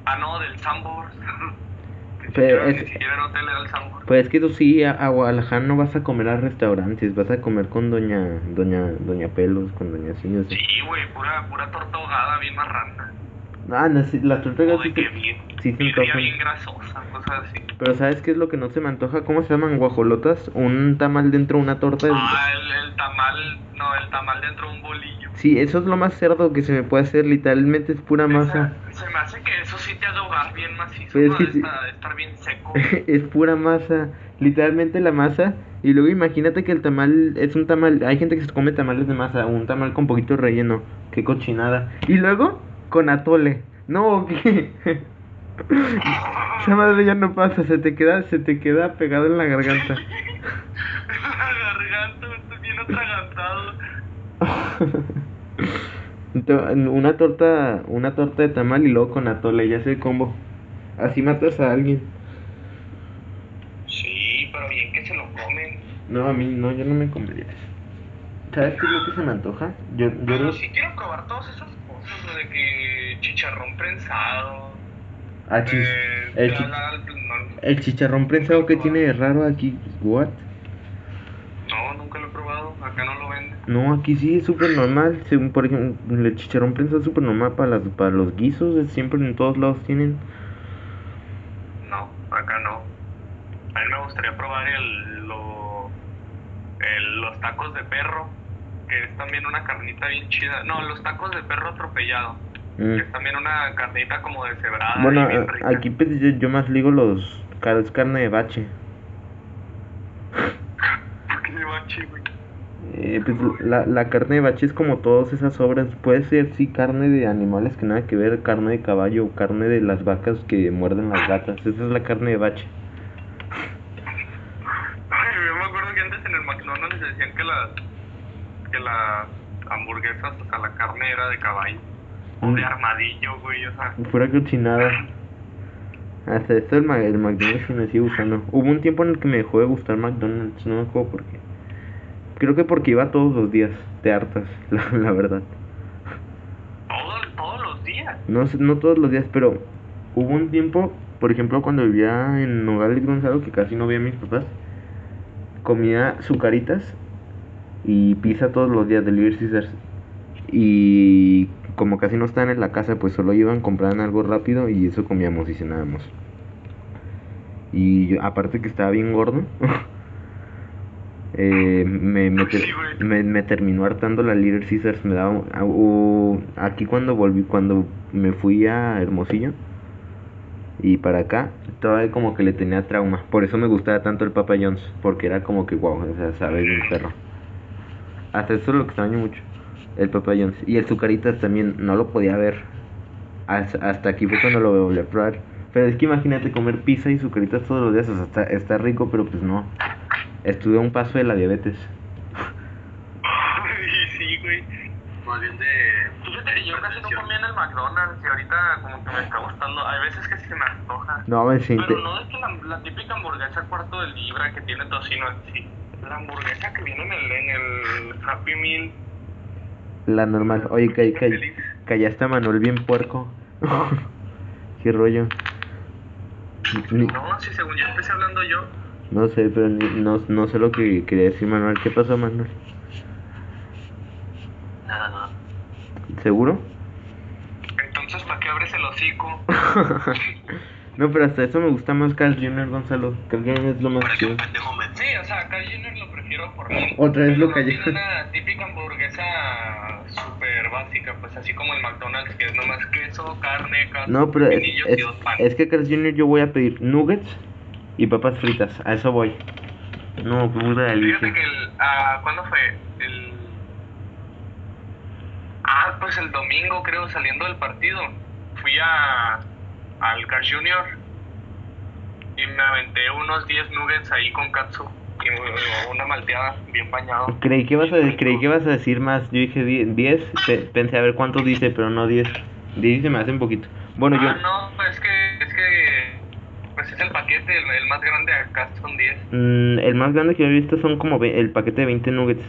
Ah, no, del Sambor. [LAUGHS] Pero es- hotel, era el Sambor. Pues es que tú sí, a, a Guadalajara no vas a comer a restaurantes. Vas a comer con doña Doña Doña Pelos, con doña sea. Sí, güey, pura, pura torta ahogada, bien marrana. Ah, no, sí, las tortugas sí que bien, sí se birria antojan. bien grasosa, cosas así. Pero ¿sabes qué es lo que no se me antoja? ¿Cómo se llaman? Guajolotas. Un tamal dentro de una torta. Ah, el, el tamal, no, el tamal dentro de un bolillo. Sí, eso es lo más cerdo que se me puede hacer. Literalmente es pura masa. Se me hace que eso sí te ahogar bien macizo, Pues es ¿no? que de, sí. estar, de estar bien seco. [LAUGHS] es pura masa. Literalmente la masa. Y luego imagínate que el tamal es un tamal. Hay gente que se come tamales de masa. Un tamal con poquito relleno. Qué cochinada. Y luego con atole. No, ¿qué? [LAUGHS] Esa madre ya no pasa. Se te queda, se te queda pegado en la garganta. La [LAUGHS] garganta, estoy bien atragantado. [LAUGHS] Una torta, una torta de tamal y luego con atole, ya sé combo. Así matas a alguien. Sí, pero bien que se lo comen. No, a mí no, yo no me comería eso. ¿Sabes qué es lo que se me antoja? Yo, yo Pero no- sí quiero probar cosas, lo de que chicharrón prensado. Ah, chis- eh, el, la- chi- la- no, el chicharrón prensado que tiene de raro aquí, what? no, nunca lo he probado, acá no lo venden. No, aquí sí es súper normal. Según, por ejemplo, el chicharrón prensado es súper normal para, las, para los guisos. es Siempre en todos lados tienen. No, acá no. A mí me gustaría probar el, lo, el- los tacos de perro, que es también una carnita bien chida. No, los tacos de perro atropellado, Mm. que es también una carnita como deshebrada. Bueno, y bien a- rica. aquí pues, yo, yo más ligo los... car- Es carne de bache. ¿Por qué de bache, güey? Eh, pues la, la carne de bache es como todas esas obras. Puede ser, sí, carne de animales que nada que ver, carne de caballo, o carne de las vacas que muerden las gatas. Esa es la carne de bache. Ay, yo me acuerdo que antes en el McDonald's decían que las que las hamburguesas, o sea, la carne era de caballo. O de Mm. armadillo, güey, o sea. Fuera cochinada. Hasta esto el, el McDonald's me sigue gustando. Hubo un tiempo en el que me dejó de gustar McDonald's, no me acuerdo por qué. Creo que porque iba todos los días, te hartas, [LAUGHS] la, la verdad. Todo, todos los días. No, no todos los días, pero hubo un tiempo, por ejemplo, cuando vivía en Nogales Gonzalo, que casi no veía a mis papás, comía sucaritas y pizza todos los días de Little Caesars. Y como casi no estaban en la casa, pues solo iban, compraban algo rápido y eso comíamos y cenábamos. Y yo, aparte que estaba bien gordo, [LAUGHS] eh, me, me, ter- me, me terminó hartando la Little Caesars. Me daba, un- uh, aquí cuando volví, cuando me fui a Hermosillo y para acá, todavía como que le tenía trauma. Por eso me gustaba tanto el Papa John's, porque era como que wow, o sea, sabe bien perro. Hasta eso es lo que extraño mucho, el Papa John's. Y el Zucaritas también, no lo podía ver. Hasta, hasta aquí fue cuando lo volví a probar. Pero es que imagínate comer pizza y Zucaritas todos los días, o sea, está, está rico, pero pues no. Estuve a un paso de la diabetes. [LAUGHS] Sí, güey. Más bien de. Fíjate que yo casi no comía en el McDonald's y ahorita como que me está gustando. Hay veces que se me antoja. No, me siente... Pero no es que la, la típica hamburguesa cuarto de libra que tiene tocino en sí. La hamburguesa que viene en el, en el Happy Meal. La normal. Oye, que, que, callaste a Manuel bien puerco. [LAUGHS] Qué rollo. Ni- No, si según yo empecé hablando yo. no sé, pero ni- no, no sé lo que quería decir Manuel. ¿Qué pasó, Manuel? Nada, nada. ¿Seguro? Entonces, ¿para qué abres el hocico? [LAUGHS] no, pero hasta eso me gusta más Carl Jr. Gonzalo. Carl Jr. es lo más Para que chido. un pendejo me. Otra vez lo callé. Tiene una típica hamburguesa súper básica, pues así como el McDonald's, que es nomás queso, carne, carne, No, pero es, pepinillos y es, dos panes. es que Carl Jr. yo voy a pedir nuggets y papas fritas. A eso voy. No, qué puta delicia. Fíjate que el. ah, ¿Cuándo fue? El. Ah, pues el domingo, creo, saliendo del partido. Fui a. al Car Junior. Y me aventé unos 10 nuggets ahí con katsu. Y una malteada bien bañado. Creí que, vas a, creí que vas a decir más. Yo dije 10. 10, pe- pensé a ver cuánto dice, pero no 10. 10 se me hace un poquito. Bueno, yo. Ah, no, es que. Es que. Pues es el paquete, el, el más grande acá son 10. Mm, el más grande que yo he visto son como ve- el paquete de 20 nuggets.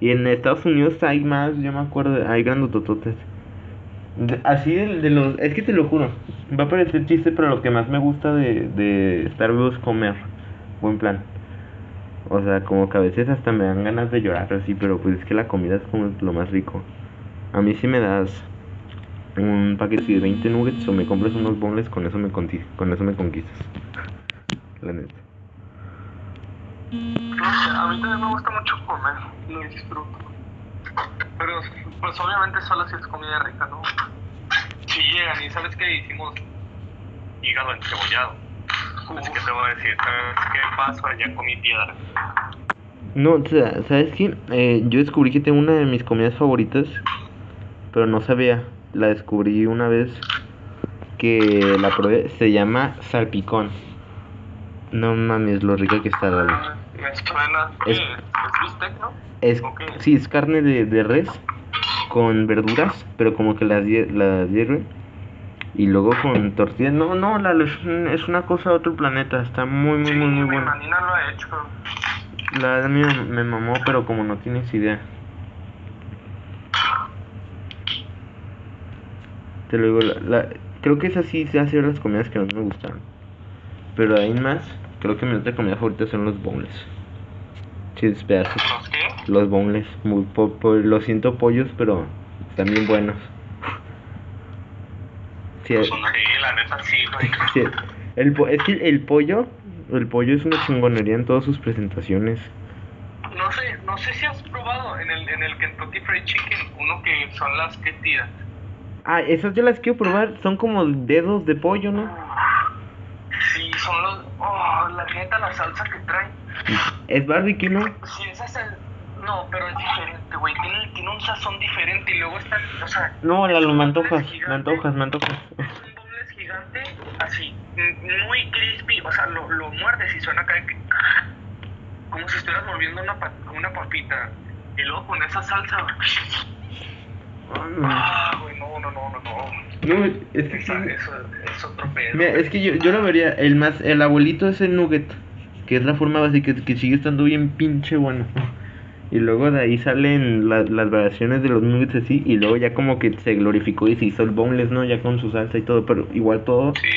Y en Estados Unidos hay más, yo me acuerdo, hay grandotototes. De- Así de, de los... Es que te lo juro, va a parecer chiste, pero lo que más me gusta de, de estar vivo es comer. Buen plan. O sea, como que a veces hasta me dan ganas de llorar así, pero pues es que la comida es como lo más rico. A mí si me das un paquete de 20 nuggets o me compras unos boneless, con eso me, con eso me conquistas. [LAUGHS] La neta. A mí también me gusta mucho comer, lo disfruto. Pero, pues obviamente solo si es comida rica, ¿no? Si llegan y sabes que hicimos hígado encebollado. Así que te voy a decir, ¿sabes qué? Ya comí piedra. No, o sea, ¿sabes qué? Eh, yo descubrí que tengo una de mis comidas favoritas, pero no sabía. La descubrí una vez que la probé. Se llama salpicón. No mames, lo rica que está. Ah, Me suena. Es- ¿Qué? ¿Es bistec, no? Es, sí, es carne de, de res con verduras, pero como que las, las hierven. Y luego con tortillas. No, no, Lalo, es, un- es una cosa de otro planeta. Está muy, muy, Sí, muy, muy mi buena. manina lo ha hecho. La verdad me, me mamó, pero como no tienes idea. Te lo digo, la, la- creo que esas sí se hacen las comidas que más me gustaron. Pero ahí más, creo que mi otra comida favorita son los boneless. Chidos pedazos. ¿Los qué? Los boneless. Muy po- po- lo siento pollos, pero están bien buenos. Sí, Sí, la neta sí, sí, [LAUGHS] el, po- es que el pollo, el pollo es una chingonería en todas sus presentaciones. No sé, no sé si has probado en el, en el Kentucky Fried Chicken uno que son las que tiras. Ah, esas yo las quiero probar. Son como dedos de pollo, ¿no? Sí, son los. Oh, la neta, la salsa que trae. Es barbecue, ¿no? Sí, esa sal. No, pero es diferente, güey. Tiene, tiene un sazón diferente y luego está. O sea. No, Lalo, me antojas, me antojas, me antojas. Es un boneless gigante, así, muy crispy. O sea, lo, lo muerdes y suena acá. Como si estuvieras mordiendo una, una papita. Y luego con esa salsa. Ah, güey, no, no, no, no, no. No, es que sí. Eso es otro pedo. Mira, es que yo, yo lo vería, el más, el abuelito es el nugget, que es la forma básica, que sigue estando bien pinche bueno. Y luego de ahí salen la- las variaciones de los nuggets así, y luego ya como que se glorificó y se hizo el boneless, ¿no? Ya con su salsa y todo, pero igual todo. Sí.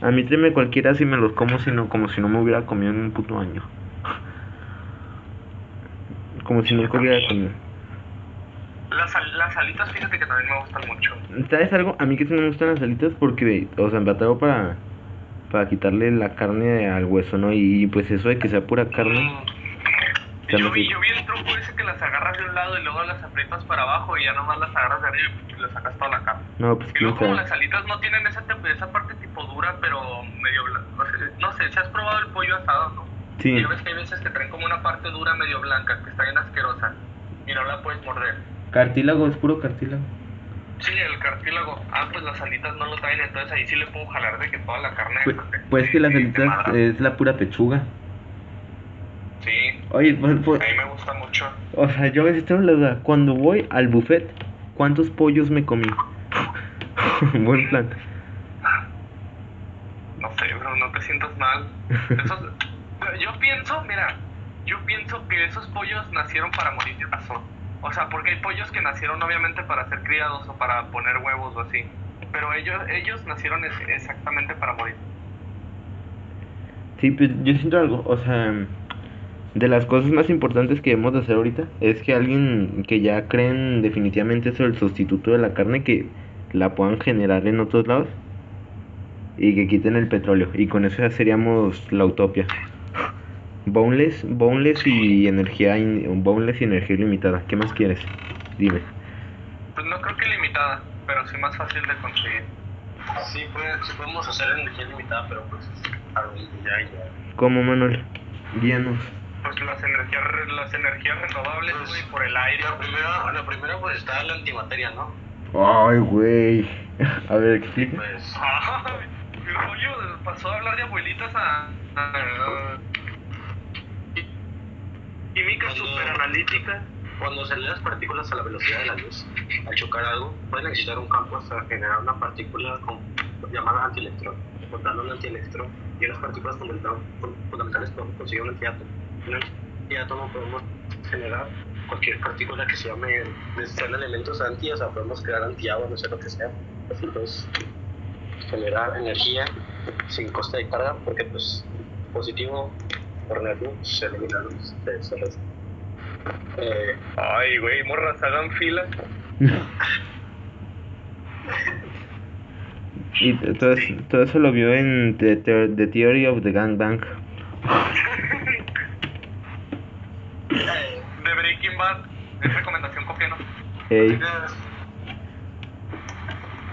A mí tráeme cualquiera si me los como, sino como si no me hubiera comido en un puto año. [LAUGHS] Como si nunca hubiera comido. La, sal- la alitas, fíjate que también me gustan mucho. ¿Sabes algo? A mí que sí me gustan las alitas porque, o sea, batallo para, para quitarle la carne al hueso, ¿no? Y pues eso de que sea pura carne. Mm. Yo vi, yo vi el truco ese que las agarras de un lado y luego las aprietas para abajo y ya nomás las agarras de arriba y le sacas toda la carne. No, pues Y luego como las alitas no tienen esa, esa parte tipo dura, pero medio blanca. No sé, si has probado el pollo asado, ¿no? Sí, Y ves que hay veces que traen como una parte dura medio blanca, que está bien asquerosa, y no la puedes morder. cartílago, es puro cartílago. Sí, el cartílago. Ah, pues las alitas no lo traen, entonces ahí sí le puedo jalar de que toda la carne... Pues, pues que las alitas es la pura pechuga. Sí, Oye, pues, pues, a mí me gusta mucho. o sea, yo a veces tengo la duda. Cuando voy al buffet, ¿cuántos pollos me comí? [LAUGHS] Buen plan. No sé, bro, no te sientas mal. Esos- yo pienso, mira, yo pienso que esos pollos nacieron para morir de razón. O sea, porque hay pollos que nacieron obviamente para ser criados o para poner huevos o así. Pero ellos, ellos nacieron exactamente para morir. Sí, pues yo siento algo, o sea, de las cosas más importantes que debemos de hacer ahorita es que alguien que ya creen definitivamente eso el sustituto de la carne que la puedan generar en otros lados y que quiten el petróleo y con eso ya seríamos la utopia. Boneless, boneless y energía in- boneless y energía ilimitada. ¿Qué más quieres? Dime. Pues no creo que limitada, pero sí más fácil de conseguir. Sí, pues, sí podemos hacer energía limitada, pero pues algo ya, ya. ¿Cómo Manuel? Guíanos. Pues las energías, re- las energías renovables, Pues, güey, por el aire. La primera, la primera pues está la antimateria, ¿no? Ay, güey. [LAUGHS] A ver, explica. Pues [LAUGHS] rollo pasó a hablar de abuelitas a, a- química Cuando- super analítica. cuando salen las partículas a la velocidad de la luz, al chocar algo, pueden existir un campo hasta generar una partícula con- llamada antielectrón. Encontrando un antielectrón y las partículas fundamental- fun- fundamentales conseguir un antiátomo. Un antiátomo podemos generar cualquier partícula que se llame, sean elementos anti, o sea, podemos crear antiagua, no sé lo que sea. Entonces, generar energía sin coste de carga, porque pues positivo por negativo se elimina luz, se, se resta. Eh, Ay, güey, morras, hagan fila. [LAUGHS] Y todo, eso, todo eso lo vio en The, The- The Theory of the Gangbang. [LAUGHS] Es recomendación, cópianos. Ey.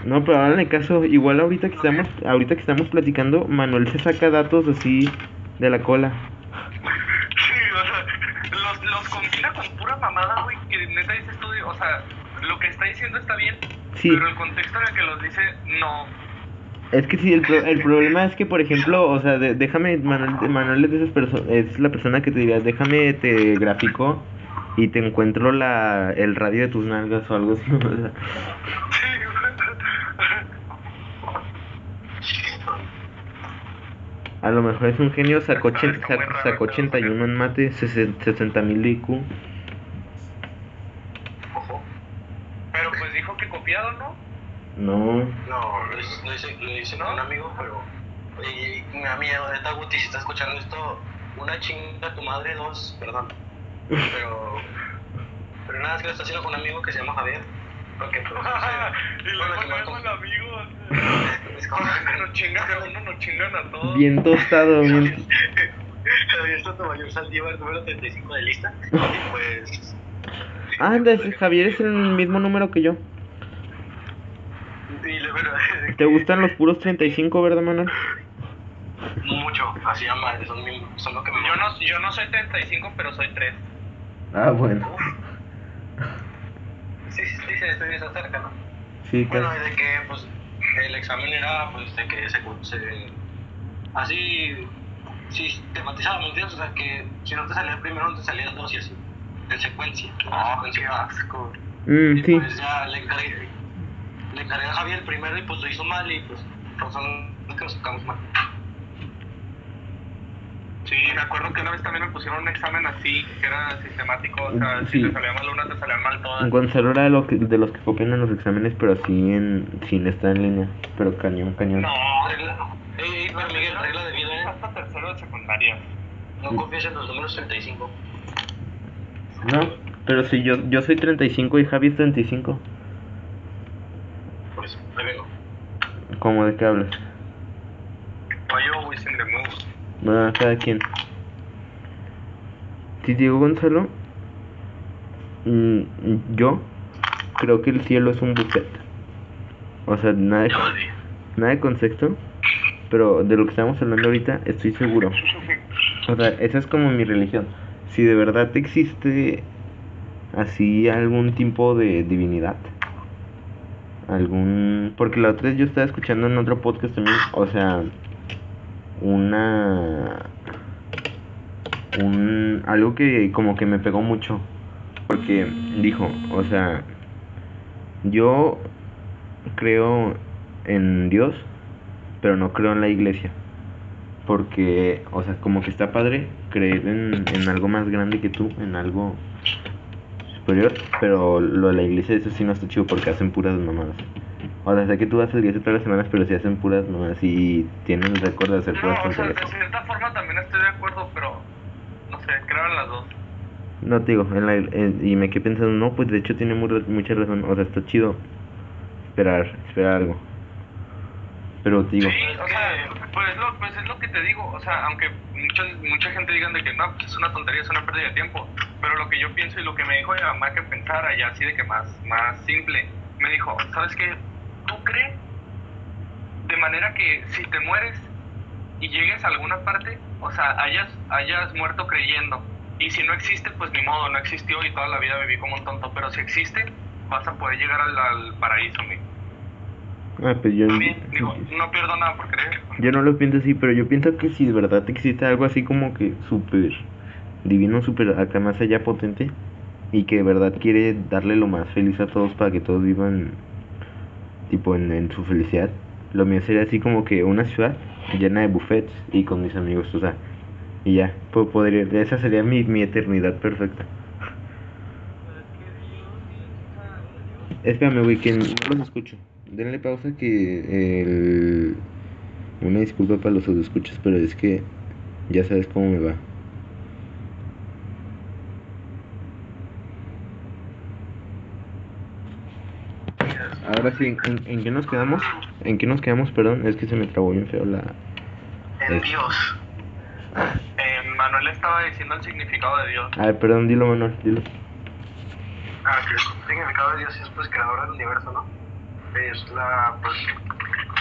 No, pero háganle caso, igual ahorita que estamos, ahorita que estamos platicando, Manuel se saca datos así de la cola. Sí, o sea, los, los combina con pura mamada, güey, que neta dices tú, o sea, lo que está diciendo está bien, Sí. pero el contexto en el que los dice, no. Es que sí, el, pro- el problema es que, por ejemplo, o sea, de- déjame, Manuel, Manuel es, de esas es la persona que te diría, déjame, te grafico y te encuentro la, el radio de tus nalgas o algo así. [LAUGHS] o sea. Sí, A lo mejor es un genio, sacó, Está- ochen- está muy sac- raro sacó ese 81 en mate, 60 mil de IQ. ojo. pero pues dijo que copiado, ¿no? No, No, lo hice, lo hice, lo hice con un amigo, pero. Y me da miedo, neta, Guti, si estás escuchando esto, una chinga a tu madre, dos, perdón. Pero. Pero nada, es que lo está haciendo con un amigo que se llama Javier. Porque, pues, no sé, y luego que me es amigos. [LAUGHS] Es como Nos chingan a uno, nos chingan a todos. bien tostado, bien... Javier Sotomayor Saldívar, número 35 de lista. Y pues. Anda, ese Javier es el mismo número que yo. Y le bueno, ¿Te gustan los puros 35, verdad, Manuel? Mucho, así llama, son, son lo que me Yo no, yo no soy 35, pero soy 3. Ah, bueno. Sí, sí, sí, se estoy se acerca, ¿no? Sí, Bueno, casi. y de que pues el examen era pues de que se, se así sistematizado, ¿me entiendes? O sea que si no te salía el primero, no te salía el dos y así, en secuencia. Ah, en secuencia. asco. Mm, Y sí. pues ya le encargué, le encargué a Javier el primero y pues lo hizo mal y pues son los que nos sacamos mal. Sí, me acuerdo que una vez también me pusieron un examen así, que era sistemático, o sea, si te salía mal una, te salían mal todas. Gonzalo era de, lo que, de los que copian en los exámenes, pero así en, sin estar en línea, pero cañón, cañón. No, hey, pero Miguel, regla de vida hasta tercero de secundaria. No confíes en los números 35. No, pero si yo, yo soy 35 y Javi es 35. Pues, me vengo. ¿Cómo de qué hablas? Why you the? Bueno, cada quien. Si digo Gonzalo, mm, yo creo que el cielo es un buffet. O sea, nada [LAUGHS] de, nada de concepto, pero de lo que estamos hablando ahorita estoy seguro. O sea, esa es como mi religión. Si de verdad existe así algún tipo de divinidad, algún... Porque la otra vez yo estaba escuchando en otro podcast también, o sea, una... Un, algo que como que me pegó mucho, porque dijo, o sea, yo creo en Dios, pero no creo en la iglesia. Porque, o sea, como que está padre creer en, en algo más grande que tú, en algo superior, pero lo de la iglesia eso sí no está chido porque hacen puras mamadas. O sea, sé que tú vas la iglesia todas las semanas, pero sí hacen puras mamadas y tienen el récord de hacer No, puras o sea, de cierta forma también estoy de acuerdo, pero no sé, creo en las dos. No te digo, en la, en- y me quedé pensando, no, pues de hecho tiene mu- mucha razón, o sea, está chido esperar, esperar algo. Pero te digo, Sí, o sea, pues, lo, pues es lo que te digo, o sea, aunque mucha, mucha gente digan de que no, pues es una tontería, es una pérdida de tiempo, pero lo que yo pienso y lo que me dijo mi mamá que pensara ya así de que más, más simple, me dijo, ¿sabes qué? De manera que si te mueres y llegues a alguna parte, o sea, hayas, hayas muerto creyendo, y si no existe, pues ni modo, no existió y toda la vida viví como un tonto, pero si existe, vas a poder llegar al, al paraíso, mi. ah, pues yo, digo, no pierdo nada por creer. yo no lo pienso así, pero yo pienso que si de verdad existe algo así como que súper divino, súper acá más allá potente, y que de verdad quiere darle lo más feliz a todos para que todos vivan tipo en, en su felicidad, lo mío sería así como que una ciudad llena de buffets y con mis amigos, o sea, y ya, po- podría, esa sería mi, mi eternidad perfecta. Espérame, güey, que no los escucho. Denle pausa que el... Una disculpa para los escuchas, pero es que ya sabes cómo me va. Ahora sí, ¿en, en qué nos quedamos? ¿En qué nos quedamos? Perdón, es que se me trabó bien feo la... En Dios. Eh, Manuel estaba diciendo el significado de Dios. A ver, perdón, dilo Manuel, dilo. Ah, que el significado de Dios es pues creador del universo, ¿no? Es la, pues,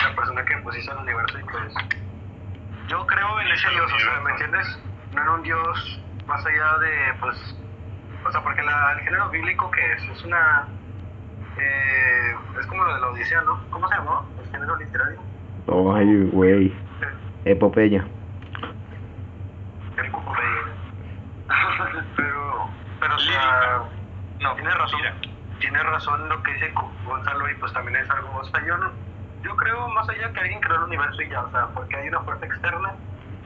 la persona que pues hizo el universo y pues... Yo creo en ese Dios, o sea, ¿me entiendes? No en un Dios más allá de, pues... O sea, porque la, el género bíblico que es, es una... Eh, es como lo de la Odisea, ¿no? ¿Cómo se llamó? El género literario. Ay, güey. Epopeya. El Epopeya. [LAUGHS] pero, pero, o sea... No, Tiene razón. mira. Tiene razón lo que dice Gonzalo y pues también es algo, o sea, yo, no- yo creo más allá que alguien creó el universo y ya, o sea, porque hay una fuerza externa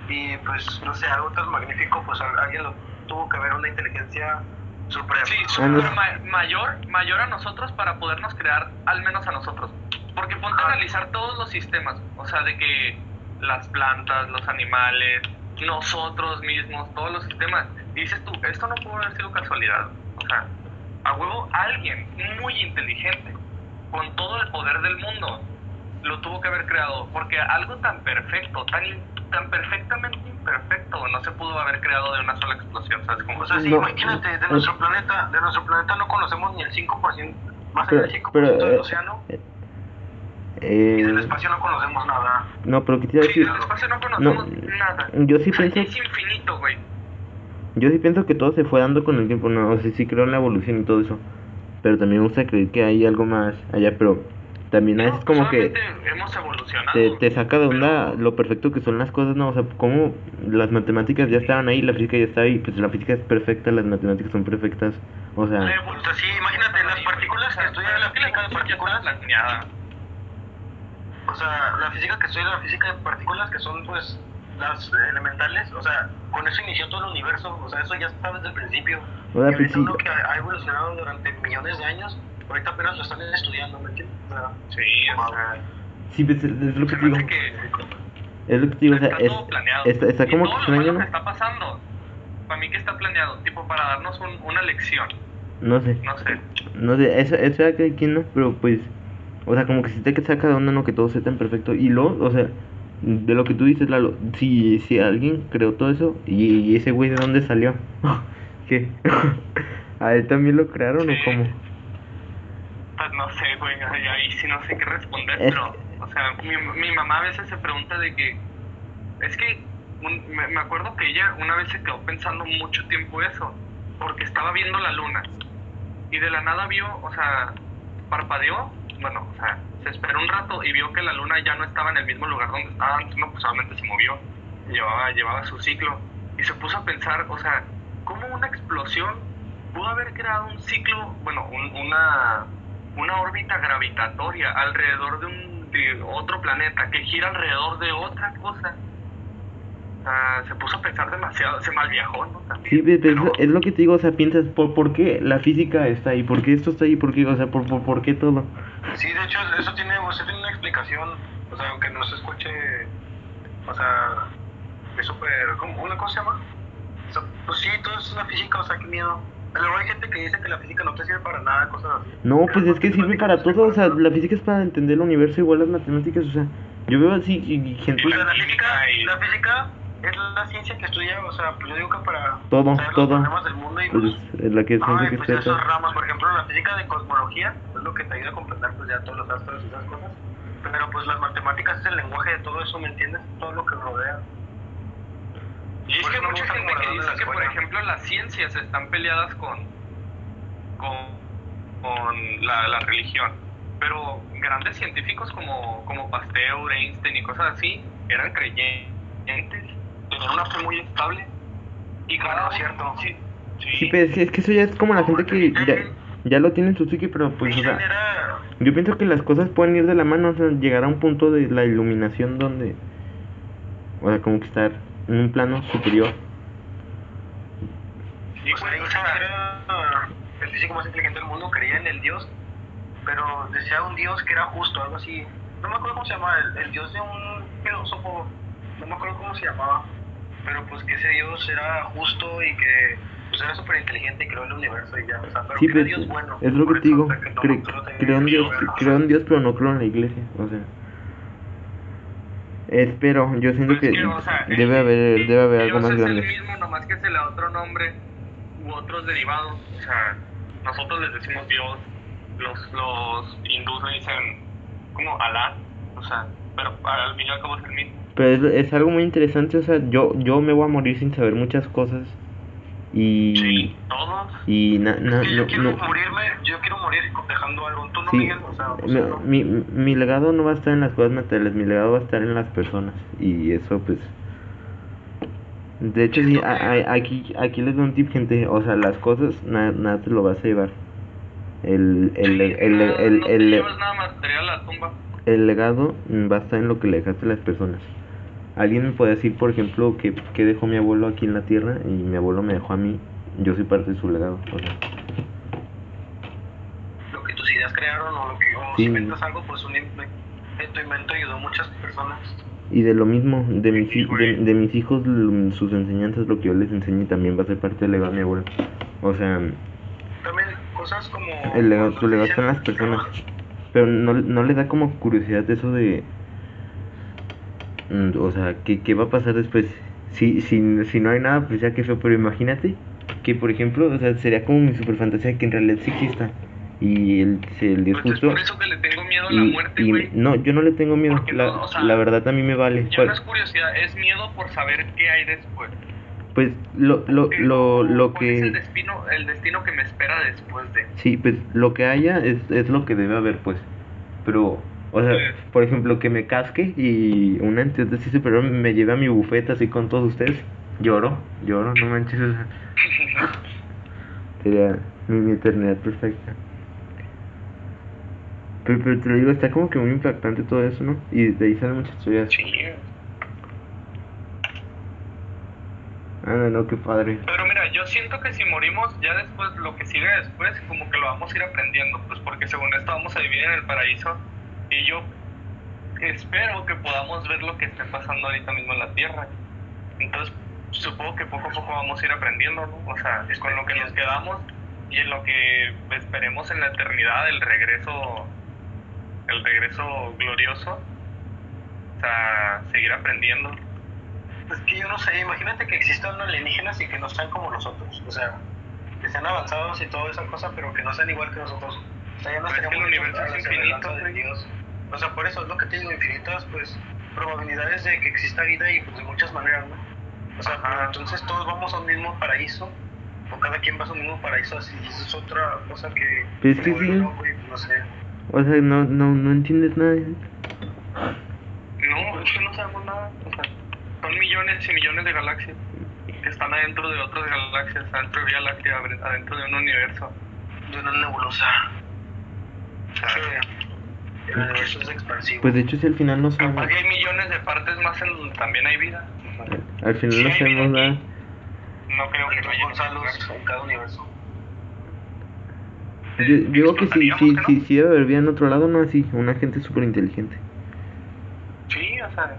y pues no sé, algo tan magnífico, pues al- alguien lo tuvo que ver una inteligencia suprema. Sí, super ma- mayor, mayor a nosotros para podernos crear al menos a nosotros. Porque ponte a Ah. analizar todos los sistemas, o sea, de que las plantas, los animales, nosotros mismos, todos los sistemas. Y dices tú, esto no pudo haber sido casualidad. O sea, a huevo alguien muy inteligente, con todo el poder del mundo, lo tuvo que haber creado. Porque algo tan perfecto, tan, tan perfectamente imperfecto, no se pudo haber creado de una sola explosión. ¿Sabes cómo? O sea, sí, No, imagínate, de es- nuestro planeta, de nuestro planeta no conocemos ni el 5%, más allá del 5% pero, del eh, océano, y Eh, del espacio no conocemos nada. no, pero ¿qué te iba a Sí, decir? del espacio no conocemos No, nada. yo sí O sea, pienso, Es infinito, güey. yo sí pienso que todo se fue dando con el tiempo, no, o sea, sí creo en la evolución y todo eso, pero también me gusta creer que hay algo más allá, pero también es No, como que hemos evolucionado. te, te saca de pero- onda lo perfecto que son las cosas, ¿no? O sea, como las matemáticas ya estaban ahí, la física ya está ahí, pues la física es perfecta, las matemáticas son perfectas, o sea, La evolución, sí, imagínate, las partículas que estudian la física de partículas, planeada. o sea, la física que estudia la física de partículas, que son pues las elementales, o sea, con eso inició todo el universo, o sea, eso ya está desde el principio. O sea, y pues sí. que ha evolucionado durante millones de años, ahorita apenas lo están estudiando, ¿me entiendes? Sí, o sea. sí, pues, es, lo que digo, que es lo que digo, o sea, está es, todo planeado. está, está Y como todo lo que está pasando, para mí que está planeado, tipo para darnos un- una lección. No sé. No sé. No sé, eso, eso era cada quien, ¿no? Pero pues, O sea, como que si te saca de onda, no que todo sea tan perfecto. Y luego, o sea, de lo que tú dices, Lalo, si, si alguien creó todo eso, ¿y, ese güey de dónde salió? [LAUGHS] ¿Qué? [LAUGHS] ¿A él también lo crearon o cómo? Pues no sé, güey, ahí sí no sé qué responder, pero, o sea, mi, mi mamá a veces se pregunta de que, es que me, me acuerdo que ella una vez se quedó pensando mucho tiempo eso, porque estaba viendo la luna, y de la nada vio, o sea, parpadeó, bueno, o sea, se esperó un rato y vio que la luna ya no estaba en el mismo lugar donde estaba antes, no, pues solamente se movió, llevaba, llevaba su ciclo, y se puso a pensar, o sea, ¿cómo una explosión pudo haber creado un ciclo, bueno, una, una órbita gravitatoria alrededor de un de otro planeta que gira alrededor de otra cosa? se puso a pensar demasiado, se malviajó, ¿no? Sí, es lo que te digo, o sea, piensas, ¿por, ¿por qué la física está ahí? ¿Por qué esto está ahí? ¿Por qué, o sea, por, por, por qué todo? Sí, de hecho, eso tiene, o sea, tiene una explicación, o sea, aunque no se escuche, o sea, es súper, ¿cómo? ¿Una cosa se llama? O sea, pues sí, todo es una física, o sea, qué miedo. Luego hay gente que dice que la física no te sirve para nada, cosas así. No, pues es que sirve para todo, o sea, la física es para entender el universo igual las matemáticas, o sea, yo veo así gente... O sea, la física, la física es la ciencia que estudia, o sea, pues yo digo que para todo, saber todo. los problemas del mundo y pues, pues, es la que ay, pues esas ramas, por ejemplo, la física de cosmología es lo que te ayuda a comprender pues ya todos los astros y esas cosas. Pero pues las matemáticas es el lenguaje de todo eso, ¿me entiendes? Todo lo que rodea. Y es que mucha gente que dice que, por ejemplo, las ciencias están peleadas con, con, con la, la religión. Pero grandes científicos como, como Pasteur, Einstein y cosas así eran creyentes tener una fe muy estable. Y claro, cierto. Sí, sí. pero es que, es que eso ya es como la gente que ya, ya lo tiene en su psique, pero pues, o sea, yo pienso que las cosas pueden ir de la mano, o sea, llegar a un punto de la iluminación donde, o sea, como que estar en un plano superior. Sí, pues, era el físico más inteligente del mundo, creía en el Dios, pero decía un Dios que era justo, algo así. No me acuerdo cómo se llama, el, el Dios de un filósofo, no me acuerdo cómo se llamaba pero pues que ese Dios era justo y que pues era súper inteligente y creó el universo y ya, o sea, pero sí, que pero era Dios bueno. Es lo que te digo, creo en Dios, pero no creo en la iglesia, o sea. Espero, yo siento pues que, que o sea, debe el, haber debe haber algo Dios más es grande. el mismo, nomás que se le da otro nombre u otros derivados. O sea, nosotros les decimos Dios, los, los hindús le dicen como Alá, o sea, pero al fin y al cabo es el mismo. Pero es, es, algo muy interesante, o sea, yo, yo me voy a morir sin saber muchas cosas. Y. Sí, todos. Y na, na, yo no, quiero no, morirme, yo quiero morir dejando algo. Tú no, sí, Miguel, o sea, no, no. mi, mi legado no va a estar en las cosas materiales, mi legado va a estar en las personas. Y eso, pues. De hecho, sí, a, a, aquí, aquí les doy un tip, gente. O sea, las cosas, nada, nada te lo vas a llevar. El, el, Sí, el, el, el legado va a estar en lo que le dejaste a las personas. Alguien me puede decir, por ejemplo, que, que dejó mi abuelo aquí en la tierra y mi abuelo me dejó a mí. Yo soy parte de su legado. O sea, Lo que tus ideas crearon o lo que o Sí. si inventas algo, pues un invento, tu invento ayudó a muchas personas. y de lo mismo, de mis, de, mis hijos, sus enseñanzas, lo que yo les enseñe también va a ser parte del legado de mi abuelo. O sea, También cosas como... el legado, su legado está en las personas. Pero no, no le da como curiosidad eso de... mm, O sea, ¿qué, qué va a pasar después? Si, si, si no hay nada, pues ya que feo, pero imagínate que, por ejemplo, o sea, sería como mi super fantasía que en realidad sí exista. Y el, el Dios Pues es justo... por eso que le tengo miedo a la Y, muerte, y no, yo no le tengo miedo. La, no, o sea, la verdad a mí me vale. Ya no es curiosidad, es miedo por saber qué hay después. Pues lo, lo, Porque lo, lo cuál es el que... destino, el destino que me espera después de. Sí, pues lo que haya es, es lo que debe haber, pues. Pero, o sea, por ejemplo, que me casque y una entidad así superior me lleve a mi bufeta así con todos ustedes. Lloro, lloro, no manches. o sea, Sería mi, mi eternidad perfecta. Pero, pero te lo digo, está como que muy impactante todo eso, ¿no? Y de ahí salen muchas historias. sí. Ah, no, qué padre. Pero mira, yo siento que si morimos, ya después, lo que sigue después, como que lo vamos a ir aprendiendo, pues porque según esto vamos a vivir en el paraíso. Y yo espero que podamos ver lo que esté pasando ahorita mismo en la tierra. Entonces, supongo que poco a poco vamos a ir aprendiendo, ¿no? O sea, con lo que nos quedamos y en lo que esperemos en la eternidad, el regreso el regreso glorioso. O sea, seguir aprendiendo. Es que yo no sé, imagínate que existan alienígenas y que no sean como nosotros. O sea, que sean avanzados y toda esa cosa, pero que no sean igual que nosotros. O sea, ya no Pero es que el universo es infinito, de. Dios. O sea, por eso es lo que te digo, infinitas, pues, probabilidades de que exista vida y pues de muchas maneras, ¿no? O sea, Ajá. entonces todos vamos a un mismo paraíso, o cada quien va a su mismo paraíso, así, eso es otra cosa que... Pues es que sí. loco y, no sé. O sea, no, no, no entiendes nada. No, es que no sabemos nada. O sea, son millones y millones de galaxias que están adentro de otras galaxias, adentro de Vía Láctea, adentro de un universo. De una nebulosa. O sea, que es expansivo. Pues de hecho, si al final no capaz sabemos. que hay millones de partes más en donde también hay vida. Al final Sí no sabemos nada. No creo que no haya Gonzalos en cada universo. Yo digo que sí, ¿Explotaríamos sí, que no? sí, sí debe haber vida en otro lado, no así. Una gente súper inteligente. Sí, o sea,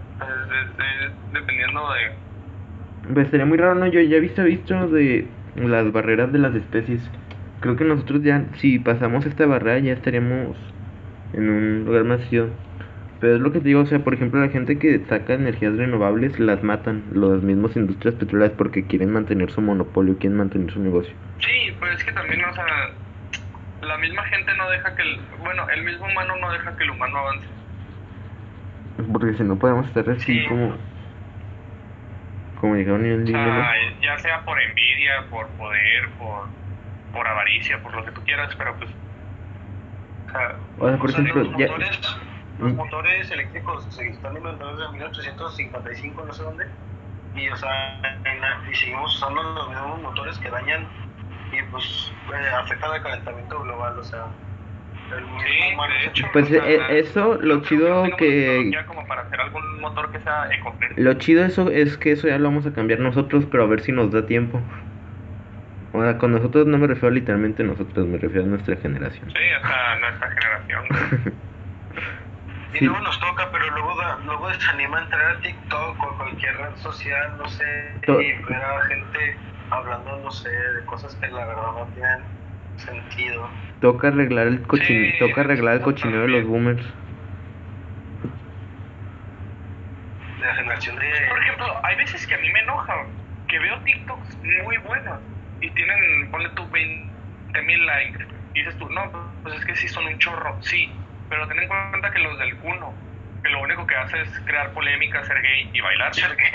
dependiendo de... Pues estaría muy raro, ¿no? Yo ya he visto, visto de las barreras de las especies. Creo que nosotros ya, si pasamos esta barrera, ya estaríamos en un lugar más chido. Pero es lo que te digo, o sea, por ejemplo, la gente que saca energías renovables las matan, las mismas industrias petroleras, porque quieren mantener su monopolio, quieren mantener su negocio. Sí, pues es que también, o sea, la misma gente no deja que el... Bueno, el mismo humano no deja que el humano avance. Porque si no podemos estar así Sí. como. Como dijeron en el sea, ya sea por envidia, por poder, por, por avaricia, por lo que tú quieras, pero pues... O sea, O sea, por ejemplo, los ya. motores, los Mm. motores eléctricos se están inventados desde 1855, no sé dónde. Y, o sea, en la- y seguimos usando los mismos motores que dañan y pues eh, afectan al calentamiento global, o sea. El mismo Sí, humano de hecho. Pues o sea, eh, eso, lo chido que. tecnología como para hacer algún motor que sea ecofriendly. Lo chido eso es que eso ya lo vamos a cambiar nosotros, pero a ver si nos da tiempo. O sea, con nosotros no me refiero literalmente a nosotros, me refiero a nuestra generación. Sí, sea, nuestra generación. [LAUGHS] Y Sí. luego nos toca, pero luego, da- luego desanima entrar a TikTok o cualquier red social, no sé, To- y ver a gente hablando, no sé, de cosas que la verdad no tienen sentido. Toca arreglar el cochin... Sí, toca arreglar el cochinero de los boomers. De la generación de... Por ejemplo, hay veces que a mí me enoja que veo TikToks muy buenos y tienen, ponle tú 20 mil likes. Y dices tú, no, pues es que sí son un chorro, sí. Pero ten en cuenta que los del cuno, que lo único que hace es crear polémica, ser gay y bailar. Ser gay.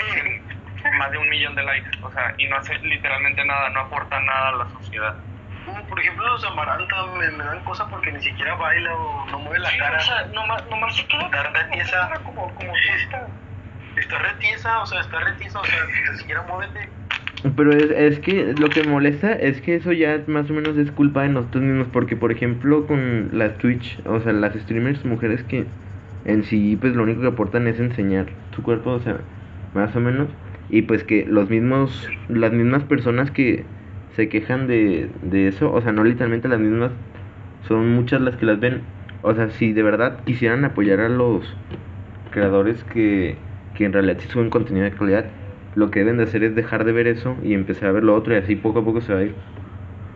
tienen Más de un millón de likes, o sea, y no hace literalmente nada, no aporta nada a la sociedad. Como, por ejemplo, los amarantas me, me dan cosas porque ni siquiera baila o no mueve la Sí, cara. o sea, nomás, nomás se queda Está retiesa. como, como fiesta. Está retiesa, o sea, está retiesa, o sea, ni siquiera muévete. Pero es, es que lo que molesta es que eso ya más o menos es culpa de nosotros mismos, porque por ejemplo con las Twitch, o sea, las streamers mujeres que en sí pues lo único que aportan es enseñar su cuerpo, o sea, más o menos, y pues que los mismos, las mismas personas que se quejan de, de eso, o sea, no literalmente las mismas, son muchas las que las ven, o sea, si de verdad quisieran apoyar a los creadores que, que en realidad sí suben contenido de calidad, lo que deben de hacer es dejar de ver eso y empezar a ver lo otro y así poco a poco se va a ir.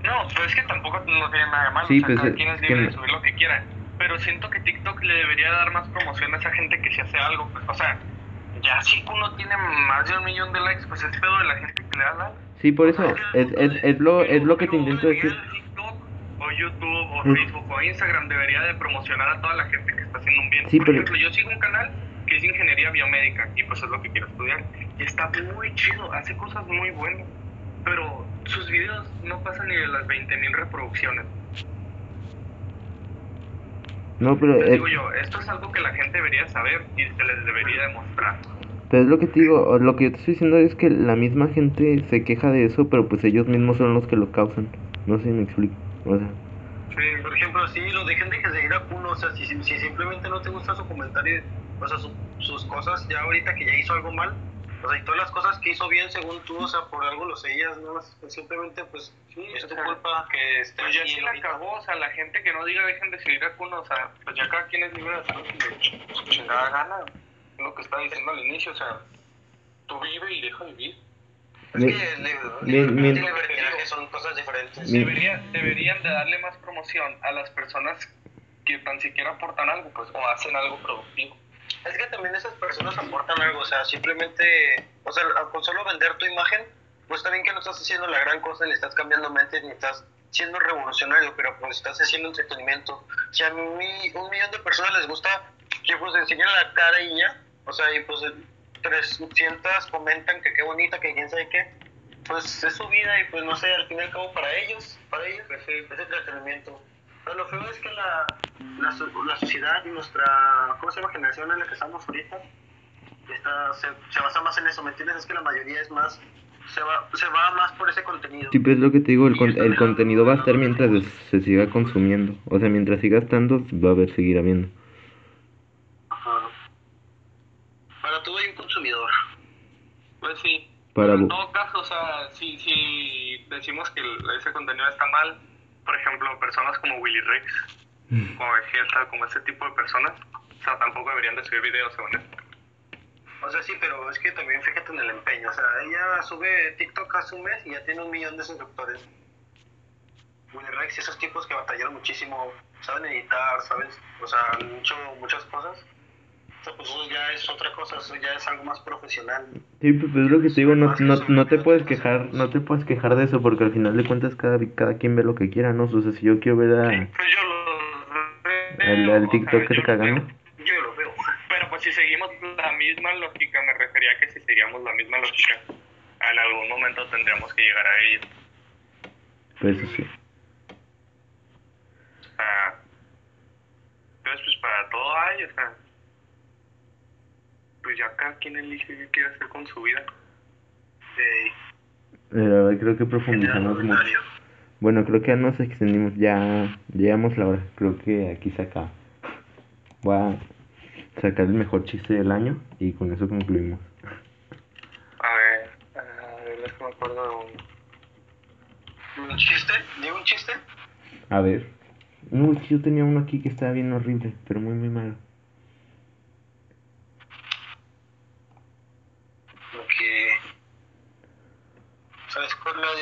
No, pero es que tampoco no tiene nada de malo. Sí, o sea, pues, cada quien es que libre de no- subir lo que quiera. Pero siento que TikTok le debería dar más promoción a esa gente que si hace algo. Pues, o sea, ya si uno tiene más de un millón de likes, pues es pedo de la gente que le da like. Sí, por eso, es, es, es, lo, es lo que te intento decir. TikTok o YouTube o Mm. Facebook o Instagram debería de promocionar a toda la gente que está haciendo un bien. Sí, Por pero- ejemplo, yo sigo un canal que es ingeniería biomédica y pues es lo que quiero estudiar. Y está muy chido, hace cosas muy buenas. Pero sus videos no pasan ni de las 20.000 reproducciones. No, pero digo yo, esto es algo que la gente debería saber y se les debería demostrar. pero es lo que te digo, lo que yo te estoy diciendo es que la misma gente se queja de eso, pero pues ellos mismos son los que lo causan. No sé si me explico. O sea, Sí, por ejemplo, sí, lo dejen de seguir a Kuno, o sea, si, si, si simplemente no te gusta su comentario, o sea, su- sus cosas, ya ahorita que ya hizo algo mal, o sea, y todas las cosas que hizo bien según tú, o sea, por algo lo seguías, ¿no? Simplemente, pues, es tu culpa que esté Pues ya sí la cagó, o sea, la gente que no diga dejen de seguir a Kuno, o sea, pues ya cada quien es libre de hacer lo que le chingada gana. Es lo que estaba diciendo al inicio, o sea, tú vive y deja vivir. Es Mi- que mi- libertinaje son cosas diferentes. Mi- Debería, deberían de darle más promoción a las personas que tan siquiera aportan algo, pues, o hacen algo productivo. Es que también esas personas aportan algo, o sea, simplemente, o sea, con solo vender tu imagen, pues también que no estás haciendo la gran cosa, ni estás cambiando mentes, ni estás siendo revolucionario, pero pues estás haciendo entretenimiento. Si a mí un millón de personas les gusta que pues enseñen la cara y ya, o sea, y pues 300 comentan que qué bonita, que quién sabe qué, pues es su vida y pues no sé, al fin y al cabo para ellos, para ellos pues, es entretenimiento. Pero lo feo es que la, la, la, sociedad y nuestra, ¿cómo se llama? Generación en la que estamos ahorita, está, se, se basa más en eso, ¿me entiendes? Es que la mayoría es más se va, se va más por ese contenido. Sí, pues es lo que te digo, el, con, el contenido va a estar mientras se siga consumiendo. O sea, mientras siga estando, va a haber, seguir habiendo. Ajá. Para todo hay un consumidor. Pues sí. Para en todo caso, o sea, si, si decimos que ese contenido está mal, por ejemplo, personas como Willy Rex, Mm. como Vegeta, como ese tipo de personas, o sea, tampoco deberían de subir videos, según esto. O sea, sí, pero es que también fíjate en el empeño. O sea, ella sube TikTok hace un mes y ya tiene un millón de suscriptores. Willy Rex y esos tipos que batallaron muchísimo, saben editar, ¿sabes? O sea, han hecho muchas cosas. Pues eso ya es otra cosa, eso ya es algo más profesional. Sí, pues es lo que te digo, no, no, no te puedes quejar, no te puedes quejar de eso porque al final de cuentas cada, cada quien ve lo que quiera, ¿no? O sea, si yo quiero ver a, Pues yo veo, al, TikToker yo- cagando. Yo lo veo. Pero pues si seguimos la misma lógica, me refería a que si seguíamos la misma lógica, en algún momento tendríamos que llegar a ello. Pues eso sí. Sea, entonces pues para todo hay, o sea, pues ya cada quien elige qué quiere hacer con su vida. De Eh, La verdad creo que profundizamos mucho. Bueno, creo que ya nos extendimos, ya llegamos la hora. Creo que aquí se acaba. Voy a sacar el mejor chiste del año y con eso concluimos. A ver, a ver, es que me acuerdo de uno. ¿Un chiste? ¿Digo un chiste? A ver. No, yo tenía uno aquí que estaba bien horrible, pero muy, muy malo. Porque, ¿sabes cuál es la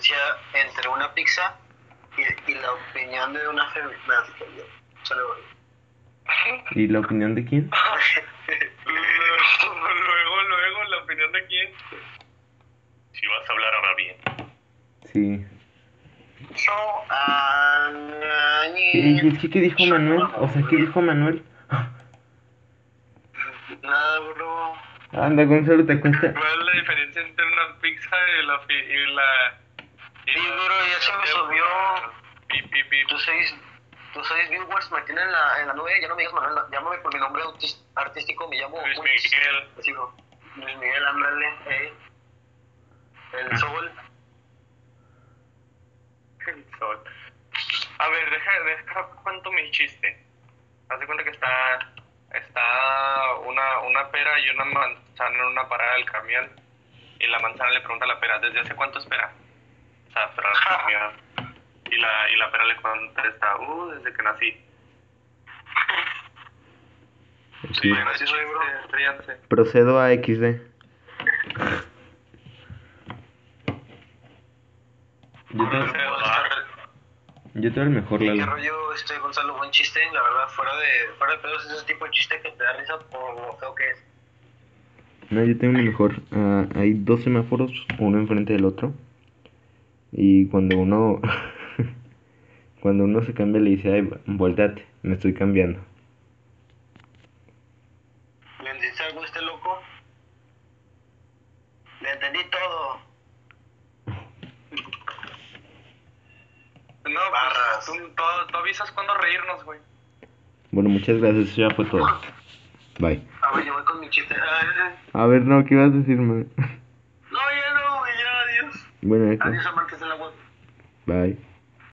diferencia entre una pizza y, y la opinión de una feminista? ¿Y la opinión de quién? [LAUGHS] luego, luego, la opinión de quién. Si vas a hablar ahora bien. Sí. So, ah, ¿Y es que qué dijo Manuel? O sea, ¿qué dijo Manuel? Nada, bro. Anda, Gonzalo, te cuesta. ¿Cuál es la diferencia entre una pizza y la... fi- Y la Sí, bro, ya se me subió. Pi, pi, pi. Tus seis, tus seis viewers me tienen en la, en la nube. Ya no me digas Manuel, llámame por mi nombre artístico. Me llamo Luis. Miguel. Sí, bro. Luis Miguel, ándale. Eh. El sol. Sol. A ver, deja, deja cuento mi chiste. Haz de cuenta que está, está una, una pera y una manzana en una parada del camión. Y la manzana le pregunta a la pera, ¿desde hace cuánto espera? O sea, camión. Y la, y la pera le contesta, uh, desde que nací. Sí. Bueno, soy, bro. Procedo a XD. Yo va. yo tengo el mejor, ¿Qué Lalo. rollo, este Gonzalo? Buen chiste, la verdad, fuera de, fuera de pedos, es ese tipo de chiste que te da risa por lo feo que es. No, yo tengo el mejor. Ah, hay dos semáforos, uno enfrente del otro. Y cuando uno. [LAUGHS] cuando uno se cambia, le dice, ay, volteate, me estoy cambiando. ¿Le entendiste algo a este loco? Le entendí todo. No, Barras. pues, tú, tú, tú avisas cuando reírnos, güey. Bueno, muchas gracias, eso ya fue todo. Bye. A ver, yo voy con mi chiste. Ah, A ver, no, ¿qué ibas a decirme? [LAUGHS] No, ya no, güey, ya, adiós. Bueno, esto. Adiós, amantes de la web. Bye.